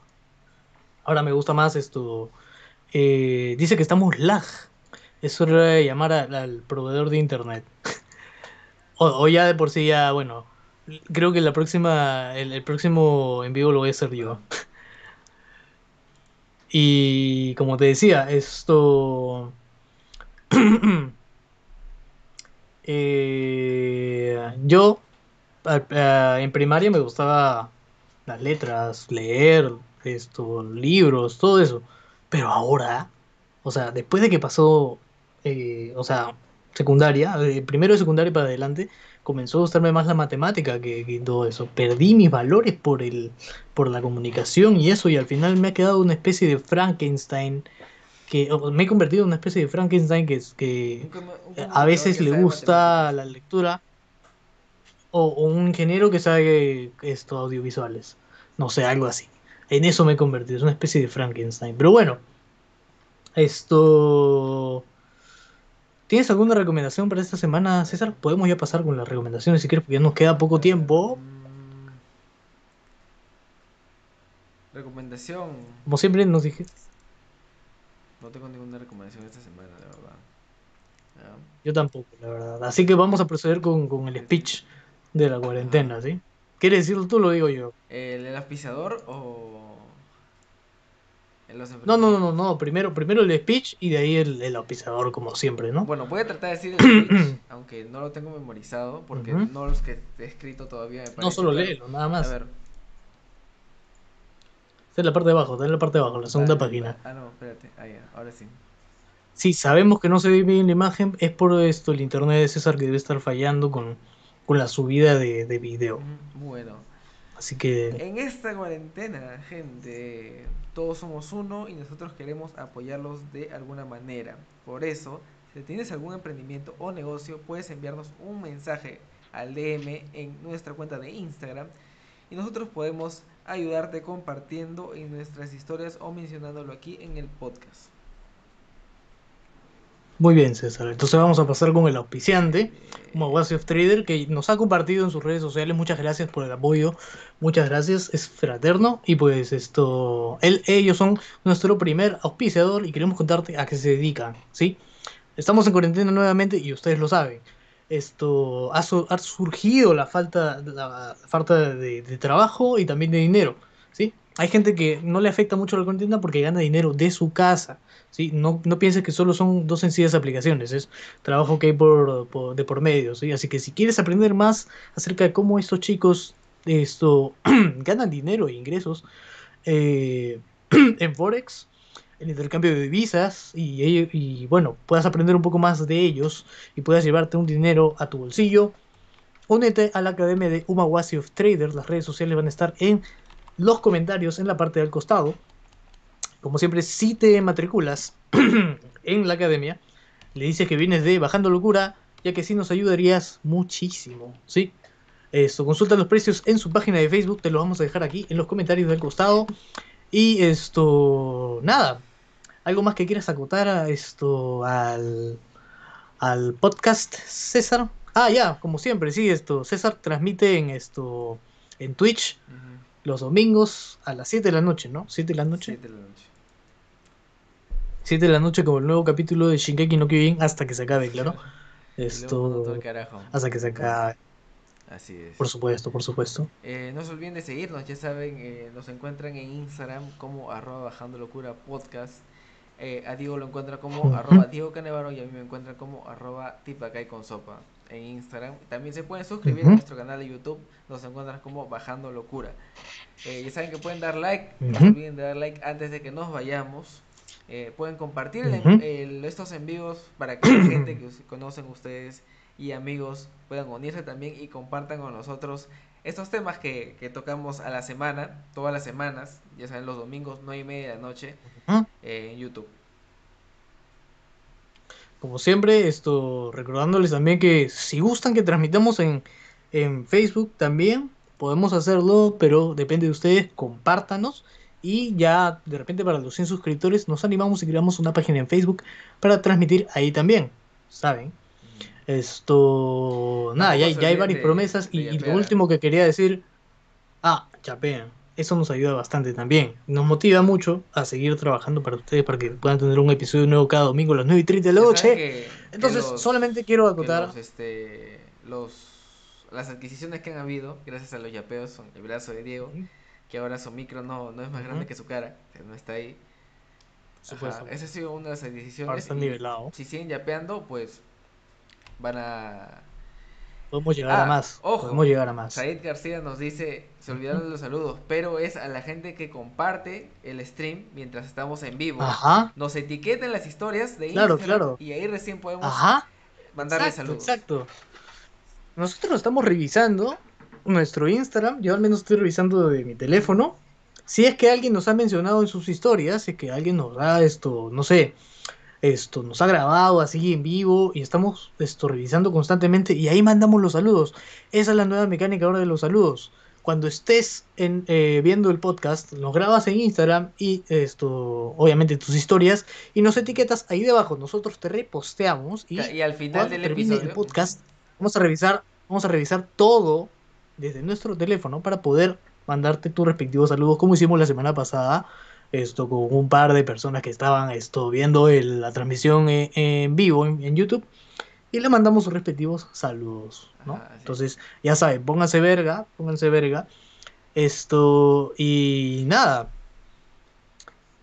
[SPEAKER 2] Ahora me gusta más esto. eh, dice que estamos lag. Es hora de llamar a- al proveedor de internet. O, o ya de por sí ya, bueno. Creo que la próxima, el, el próximo en vivo lo voy a hacer yo. Y como te decía, esto... eh, yo a- en primaria me gustaba las letras, leer, esto, libros, todo eso. Pero ahora, o sea, después de que pasó, eh, o sea, secundaria, primero de secundaria para adelante, comenzó a gustarme más la matemática que, que todo eso. Perdí mis valores por el, por la comunicación y eso, y al final me ha quedado una especie de Frankenstein, que me he convertido en una especie de Frankenstein que, que
[SPEAKER 1] Un comu- un
[SPEAKER 2] a veces le gusta la lectura o, o un ingeniero que sabe esto audiovisuales. No sé, algo así. En eso me he convertido, es una especie de Frankenstein. Pero bueno, esto... ¿Tienes alguna recomendación para esta semana, César? Podemos ya pasar con las recomendaciones si quieres, porque ya nos queda poco tiempo.
[SPEAKER 1] Mm. Recomendación.
[SPEAKER 2] Como siempre nos dije,
[SPEAKER 1] No tengo ninguna recomendación esta semana, la verdad. Ya.
[SPEAKER 2] yo tampoco, la verdad. Así que vamos a proceder con, con el speech de la cuarentena, ¿sí? ¿Quieres decirlo tú? Lo digo yo.
[SPEAKER 1] ¿El, el auspiciador o.?
[SPEAKER 2] No, no, no, no. Primero, primero el speech y de ahí el, el auspiciador, como siempre, ¿no?
[SPEAKER 1] Bueno, voy a tratar de decir el speech, aunque no lo tengo memorizado, porque no los que he escrito todavía me
[SPEAKER 2] no solo
[SPEAKER 1] pero-
[SPEAKER 2] léelo, nada
[SPEAKER 1] A
[SPEAKER 2] más.
[SPEAKER 1] ver.
[SPEAKER 2] Está en la parte de abajo, está en la parte de abajo, la segunda
[SPEAKER 1] vale,
[SPEAKER 2] página.
[SPEAKER 1] Ah, no, espérate. Ah, ya, ahora sí.
[SPEAKER 2] Sí, sabemos que no se ve bien la imagen, es por esto el internet de César que debe estar fallando con, con la subida de, de video.
[SPEAKER 1] Bueno,
[SPEAKER 2] Así que,
[SPEAKER 1] en esta cuarentena, gente, todos somos uno y nosotros queremos apoyarlos de alguna manera. Por eso, si tienes algún emprendimiento o negocio, puedes enviarnos un mensaje al DM en nuestra cuenta de Instagram y nosotros podemos ayudarte compartiendo en nuestras historias o mencionándolo aquí en el podcast.
[SPEAKER 2] Muy bien, César. Entonces vamos a pasar con el auspiciante, Mawasi of Trader, que nos ha compartido en sus redes sociales. Muchas gracias por el apoyo. Muchas gracias, es fraterno. Y pues esto, él, ellos son nuestro primer auspiciador y queremos contarte a qué se dedican, ¿sí? Estamos en cuarentena nuevamente y ustedes lo saben. Esto ha, su- ha surgido la falta, falta de, de trabajo y también de dinero, ¿sí? Hay gente que no le afecta mucho la cuarentena porque gana dinero de su casa, ¿sí? No, no pienses que solo son dos sencillas aplicaciones, es trabajo que hay por, de por medio, ¿sí? Así que si quieres aprender más acerca de cómo estos chicos esto, ganan dinero e ingresos eh, en Forex, el intercambio de divisas y bueno, puedas aprender un poco más de ellos y puedas llevarte un dinero a tu bolsillo, únete a la academia de Umawasi of Traders. Las redes sociales van a estar en los comentarios en la parte del costado. Como siempre, si te matriculas en la academia, le dices que vienes de Bajando Locura, ya que sí nos ayudarías muchísimo, ¿sí? Esto, consulta los precios en su página de Facebook, te los vamos a dejar aquí en los comentarios del costado. Y esto, nada, algo más que quieras acotar a esto al, al podcast, César. Ah, ya, como siempre, sí, esto, César transmite en esto, en Twitch los domingos a las 7 de la noche, ¿no? 7 de la noche.
[SPEAKER 1] siete de la noche.
[SPEAKER 2] 7 de la noche como el nuevo capítulo de Shingeki no Kyojin hasta que se acabe, claro. Esto hasta que se acabe,
[SPEAKER 1] Así es.
[SPEAKER 2] por supuesto, por supuesto.
[SPEAKER 1] Eh, no se olviden de seguirnos, ya saben, eh, nos encuentran en Instagram como arroba bajando locura podcast. Eh, a Diego lo encuentra como arroba Diego Canevaro y a mí me encuentran como arroba tipacay con sopa en Instagram. También se pueden suscribir a nuestro canal de YouTube, nos encuentran como bajando locura. Eh, ya saben que pueden dar like, no se olviden de dar like antes de que nos vayamos. Eh, pueden compartir el-
[SPEAKER 2] Ujú.
[SPEAKER 1] el- estos en vivos para que la gente que conocen ustedes y amigos puedan unirse también y compartan con nosotros estos temas que, que tocamos a la semana, todas las semanas, ya saben, los domingos, 9 y media de la noche, eh, en YouTube.
[SPEAKER 2] Como siempre, esto recordándoles también que si gustan que transmitamos en, en Facebook también, podemos hacerlo, pero depende de ustedes, compártanos. Y ya de repente para los 100 suscriptores nos animamos y creamos una página en Facebook para transmitir ahí también, ¿saben? Esto. Nada, ya, ya hay varias
[SPEAKER 1] de-
[SPEAKER 2] promesas.
[SPEAKER 1] de
[SPEAKER 2] Y, y lo último que quería decir. Ah, chapean. Eso nos ayuda bastante también. Nos motiva mucho a seguir trabajando para ustedes, para que puedan tener un episodio nuevo cada domingo a las 9 y 30 de la noche.
[SPEAKER 1] que- que
[SPEAKER 2] Entonces,
[SPEAKER 1] los-
[SPEAKER 2] solamente quiero acotar.
[SPEAKER 1] los, este, los, las adquisiciones que han habido, gracias a los yapeos, son el brazo de Diego, que ahora su micro no, no es más grande que su cara, no está ahí. Ajá, esa ha sido una de las
[SPEAKER 2] Ahora está
[SPEAKER 1] y
[SPEAKER 2] nivelado.
[SPEAKER 1] Si siguen yapeando, pues van a...
[SPEAKER 2] Podemos llegar
[SPEAKER 1] Ah,
[SPEAKER 2] a más.
[SPEAKER 1] ojo.
[SPEAKER 2] Podemos llegar a más.
[SPEAKER 1] Said García nos dice, se olvidaron de los saludos, pero es a la gente que comparte el stream mientras estamos en vivo.
[SPEAKER 2] Ajá.
[SPEAKER 1] Nos etiqueten en las historias de
[SPEAKER 2] Claro,
[SPEAKER 1] Instagram
[SPEAKER 2] claro.
[SPEAKER 1] y ahí recién podemos
[SPEAKER 2] Ajá.
[SPEAKER 1] mandarle
[SPEAKER 2] exacto,
[SPEAKER 1] saludos.
[SPEAKER 2] Exacto. Nosotros estamos revisando nuestro Instagram. Yo al menos estoy revisando de mi teléfono. Si es que alguien nos ha mencionado en sus historias, si es que alguien nos ha esto, no sé, esto nos ha grabado así en vivo y estamos esto revisando constantemente y ahí mandamos los saludos. Esa es la nueva mecánica ahora de los saludos. Cuando estés en, eh, viendo el podcast, nos grabas en Instagram y esto, obviamente tus historias y nos etiquetas ahí debajo. Nosotros te reposteamos y
[SPEAKER 1] al final del episodio,
[SPEAKER 2] el podcast, vamos a revisar, vamos a revisar todo desde nuestro teléfono para poder mandarte tus respectivos saludos, como hicimos la semana pasada, esto con un par de personas que estaban esto viendo el- la transmisión en, en vivo en, en YouTube y le mandamos sus respectivos saludos, ¿no?
[SPEAKER 1] Sí.
[SPEAKER 2] Entonces, ya saben, pónganse verga, pónganse verga. Esto y nada.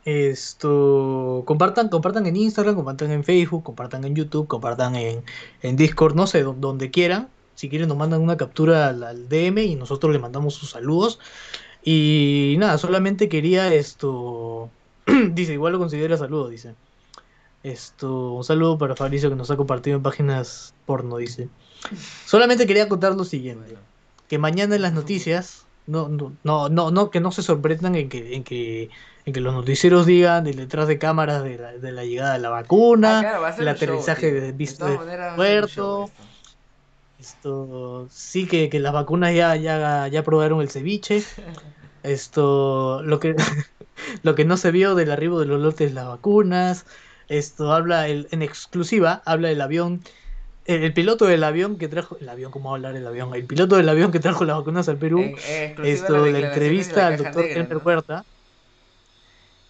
[SPEAKER 2] Esto, compartan, compartan en Instagram, compartan en Facebook, compartan en YouTube, compartan en, en Discord, no sé, do- donde quieran. Si quieren nos mandan una captura al, al DM y nosotros le mandamos sus saludos. Y nada, solamente quería esto, dice, igual lo considera saludo, dice. Esto, un saludo para Fabricio que nos ha compartido en páginas porno, dice. Solamente quería contar lo siguiente que mañana en las noticias no no no no, no que no se sorprendan en que en que en que los noticieros digan del detrás de cámaras de la, de la llegada de la vacuna
[SPEAKER 1] Ah, claro,
[SPEAKER 2] el
[SPEAKER 1] show,
[SPEAKER 2] aterrizaje
[SPEAKER 1] tío.
[SPEAKER 2] de visto de
[SPEAKER 1] show
[SPEAKER 2] puerto esto sí que, que las vacunas ya ya ya probaron el ceviche. Esto lo que lo que no se vio del arribo de los lotes las vacunas. Esto habla el, en exclusiva habla del avión. El, el piloto del avión que trajo el avión cómo va a hablar el avión el piloto del avión que trajo las vacunas al Perú.
[SPEAKER 1] En- en exclusiva
[SPEAKER 2] esto la entrevista
[SPEAKER 1] la
[SPEAKER 2] al doctor
[SPEAKER 1] negra,
[SPEAKER 2] Elmer
[SPEAKER 1] ¿no?
[SPEAKER 2] Huerta.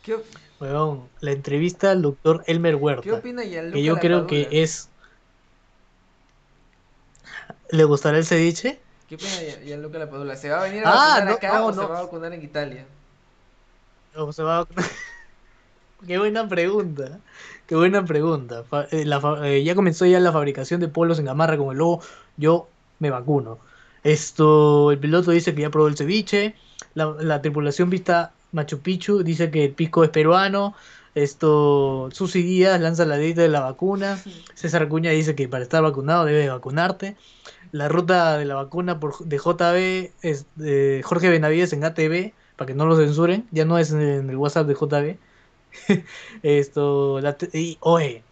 [SPEAKER 1] ¿Qué,
[SPEAKER 2] weón, la entrevista al doctor Elmer
[SPEAKER 1] qué
[SPEAKER 2] Huerta
[SPEAKER 1] opina Gianluca
[SPEAKER 2] que yo creo que es ¿Le gustará el ceviche?
[SPEAKER 1] ¿Qué opina Gian- Gianluca Lapadula? ¿Se va a venir a
[SPEAKER 2] Ah,
[SPEAKER 1] vacunar
[SPEAKER 2] no,
[SPEAKER 1] acá
[SPEAKER 2] no,
[SPEAKER 1] o se va a vacunar en Italia?
[SPEAKER 2] ¿O se va a- Qué buena pregunta. Qué buena pregunta. Fa- eh, la fa- eh, ya comenzó ya la fabricación de polos en gamarra con el logo. Yo me vacuno. Esto, el piloto dice que ya probó el ceviche. La, la tripulación vista Machu Picchu dice que el pisco es peruano. Esto, Susi Díaz lanza la dieta de la vacuna. César Acuña dice que para estar vacunado debes vacunarte. La ruta de la vacuna por, de JB es de Jorge Benavides en ATV, para que no lo censuren. Ya no es en el WhatsApp de JB. esto, la y, oye,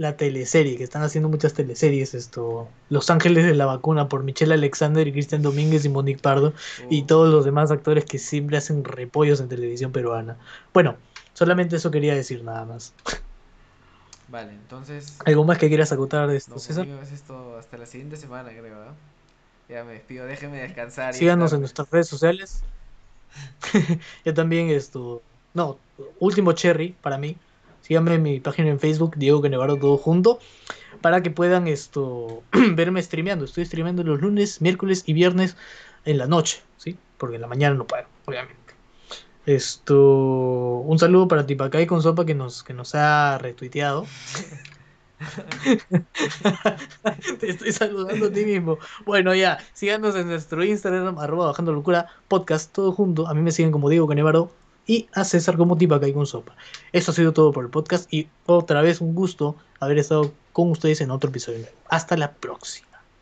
[SPEAKER 2] la teleserie, que están haciendo muchas teleseries, esto, Los Ángeles de la Vacuna por Michelle Alexander y Cristian Domínguez y Monique Pardo y todos los demás actores que siempre hacen repollos en televisión peruana. Bueno, solamente eso quería decir nada más.
[SPEAKER 1] Vale, entonces.
[SPEAKER 2] ¿Algo más que quieras acotar de esto,
[SPEAKER 1] No,
[SPEAKER 2] César?
[SPEAKER 1] es esto hasta la siguiente semana, creo. ¿ah? Ya me despido, déjenme descansar.
[SPEAKER 2] Síganos en nuestras redes sociales. Yo también esto, no, último cherry para mí. Síganme en mi página en Facebook, Diego Canevaro, todo junto, para que puedan esto verme streameando. Estoy streameando los lunes, miércoles y viernes en la noche, ¿sí? Porque en la mañana no puedo, obviamente. Esto, un saludo para Tipacay con sopa que nos, que nos ha retuiteado. Te estoy saludando a ti mismo. Bueno, ya, síganos en nuestro Instagram, arroba bajando locura, podcast, todo junto. A mí me siguen como Diego Canevaro y a César como Tipacay con sopa. Eso ha sido todo por el podcast y otra vez un gusto haber estado con ustedes en otro episodio. Hasta la próxima.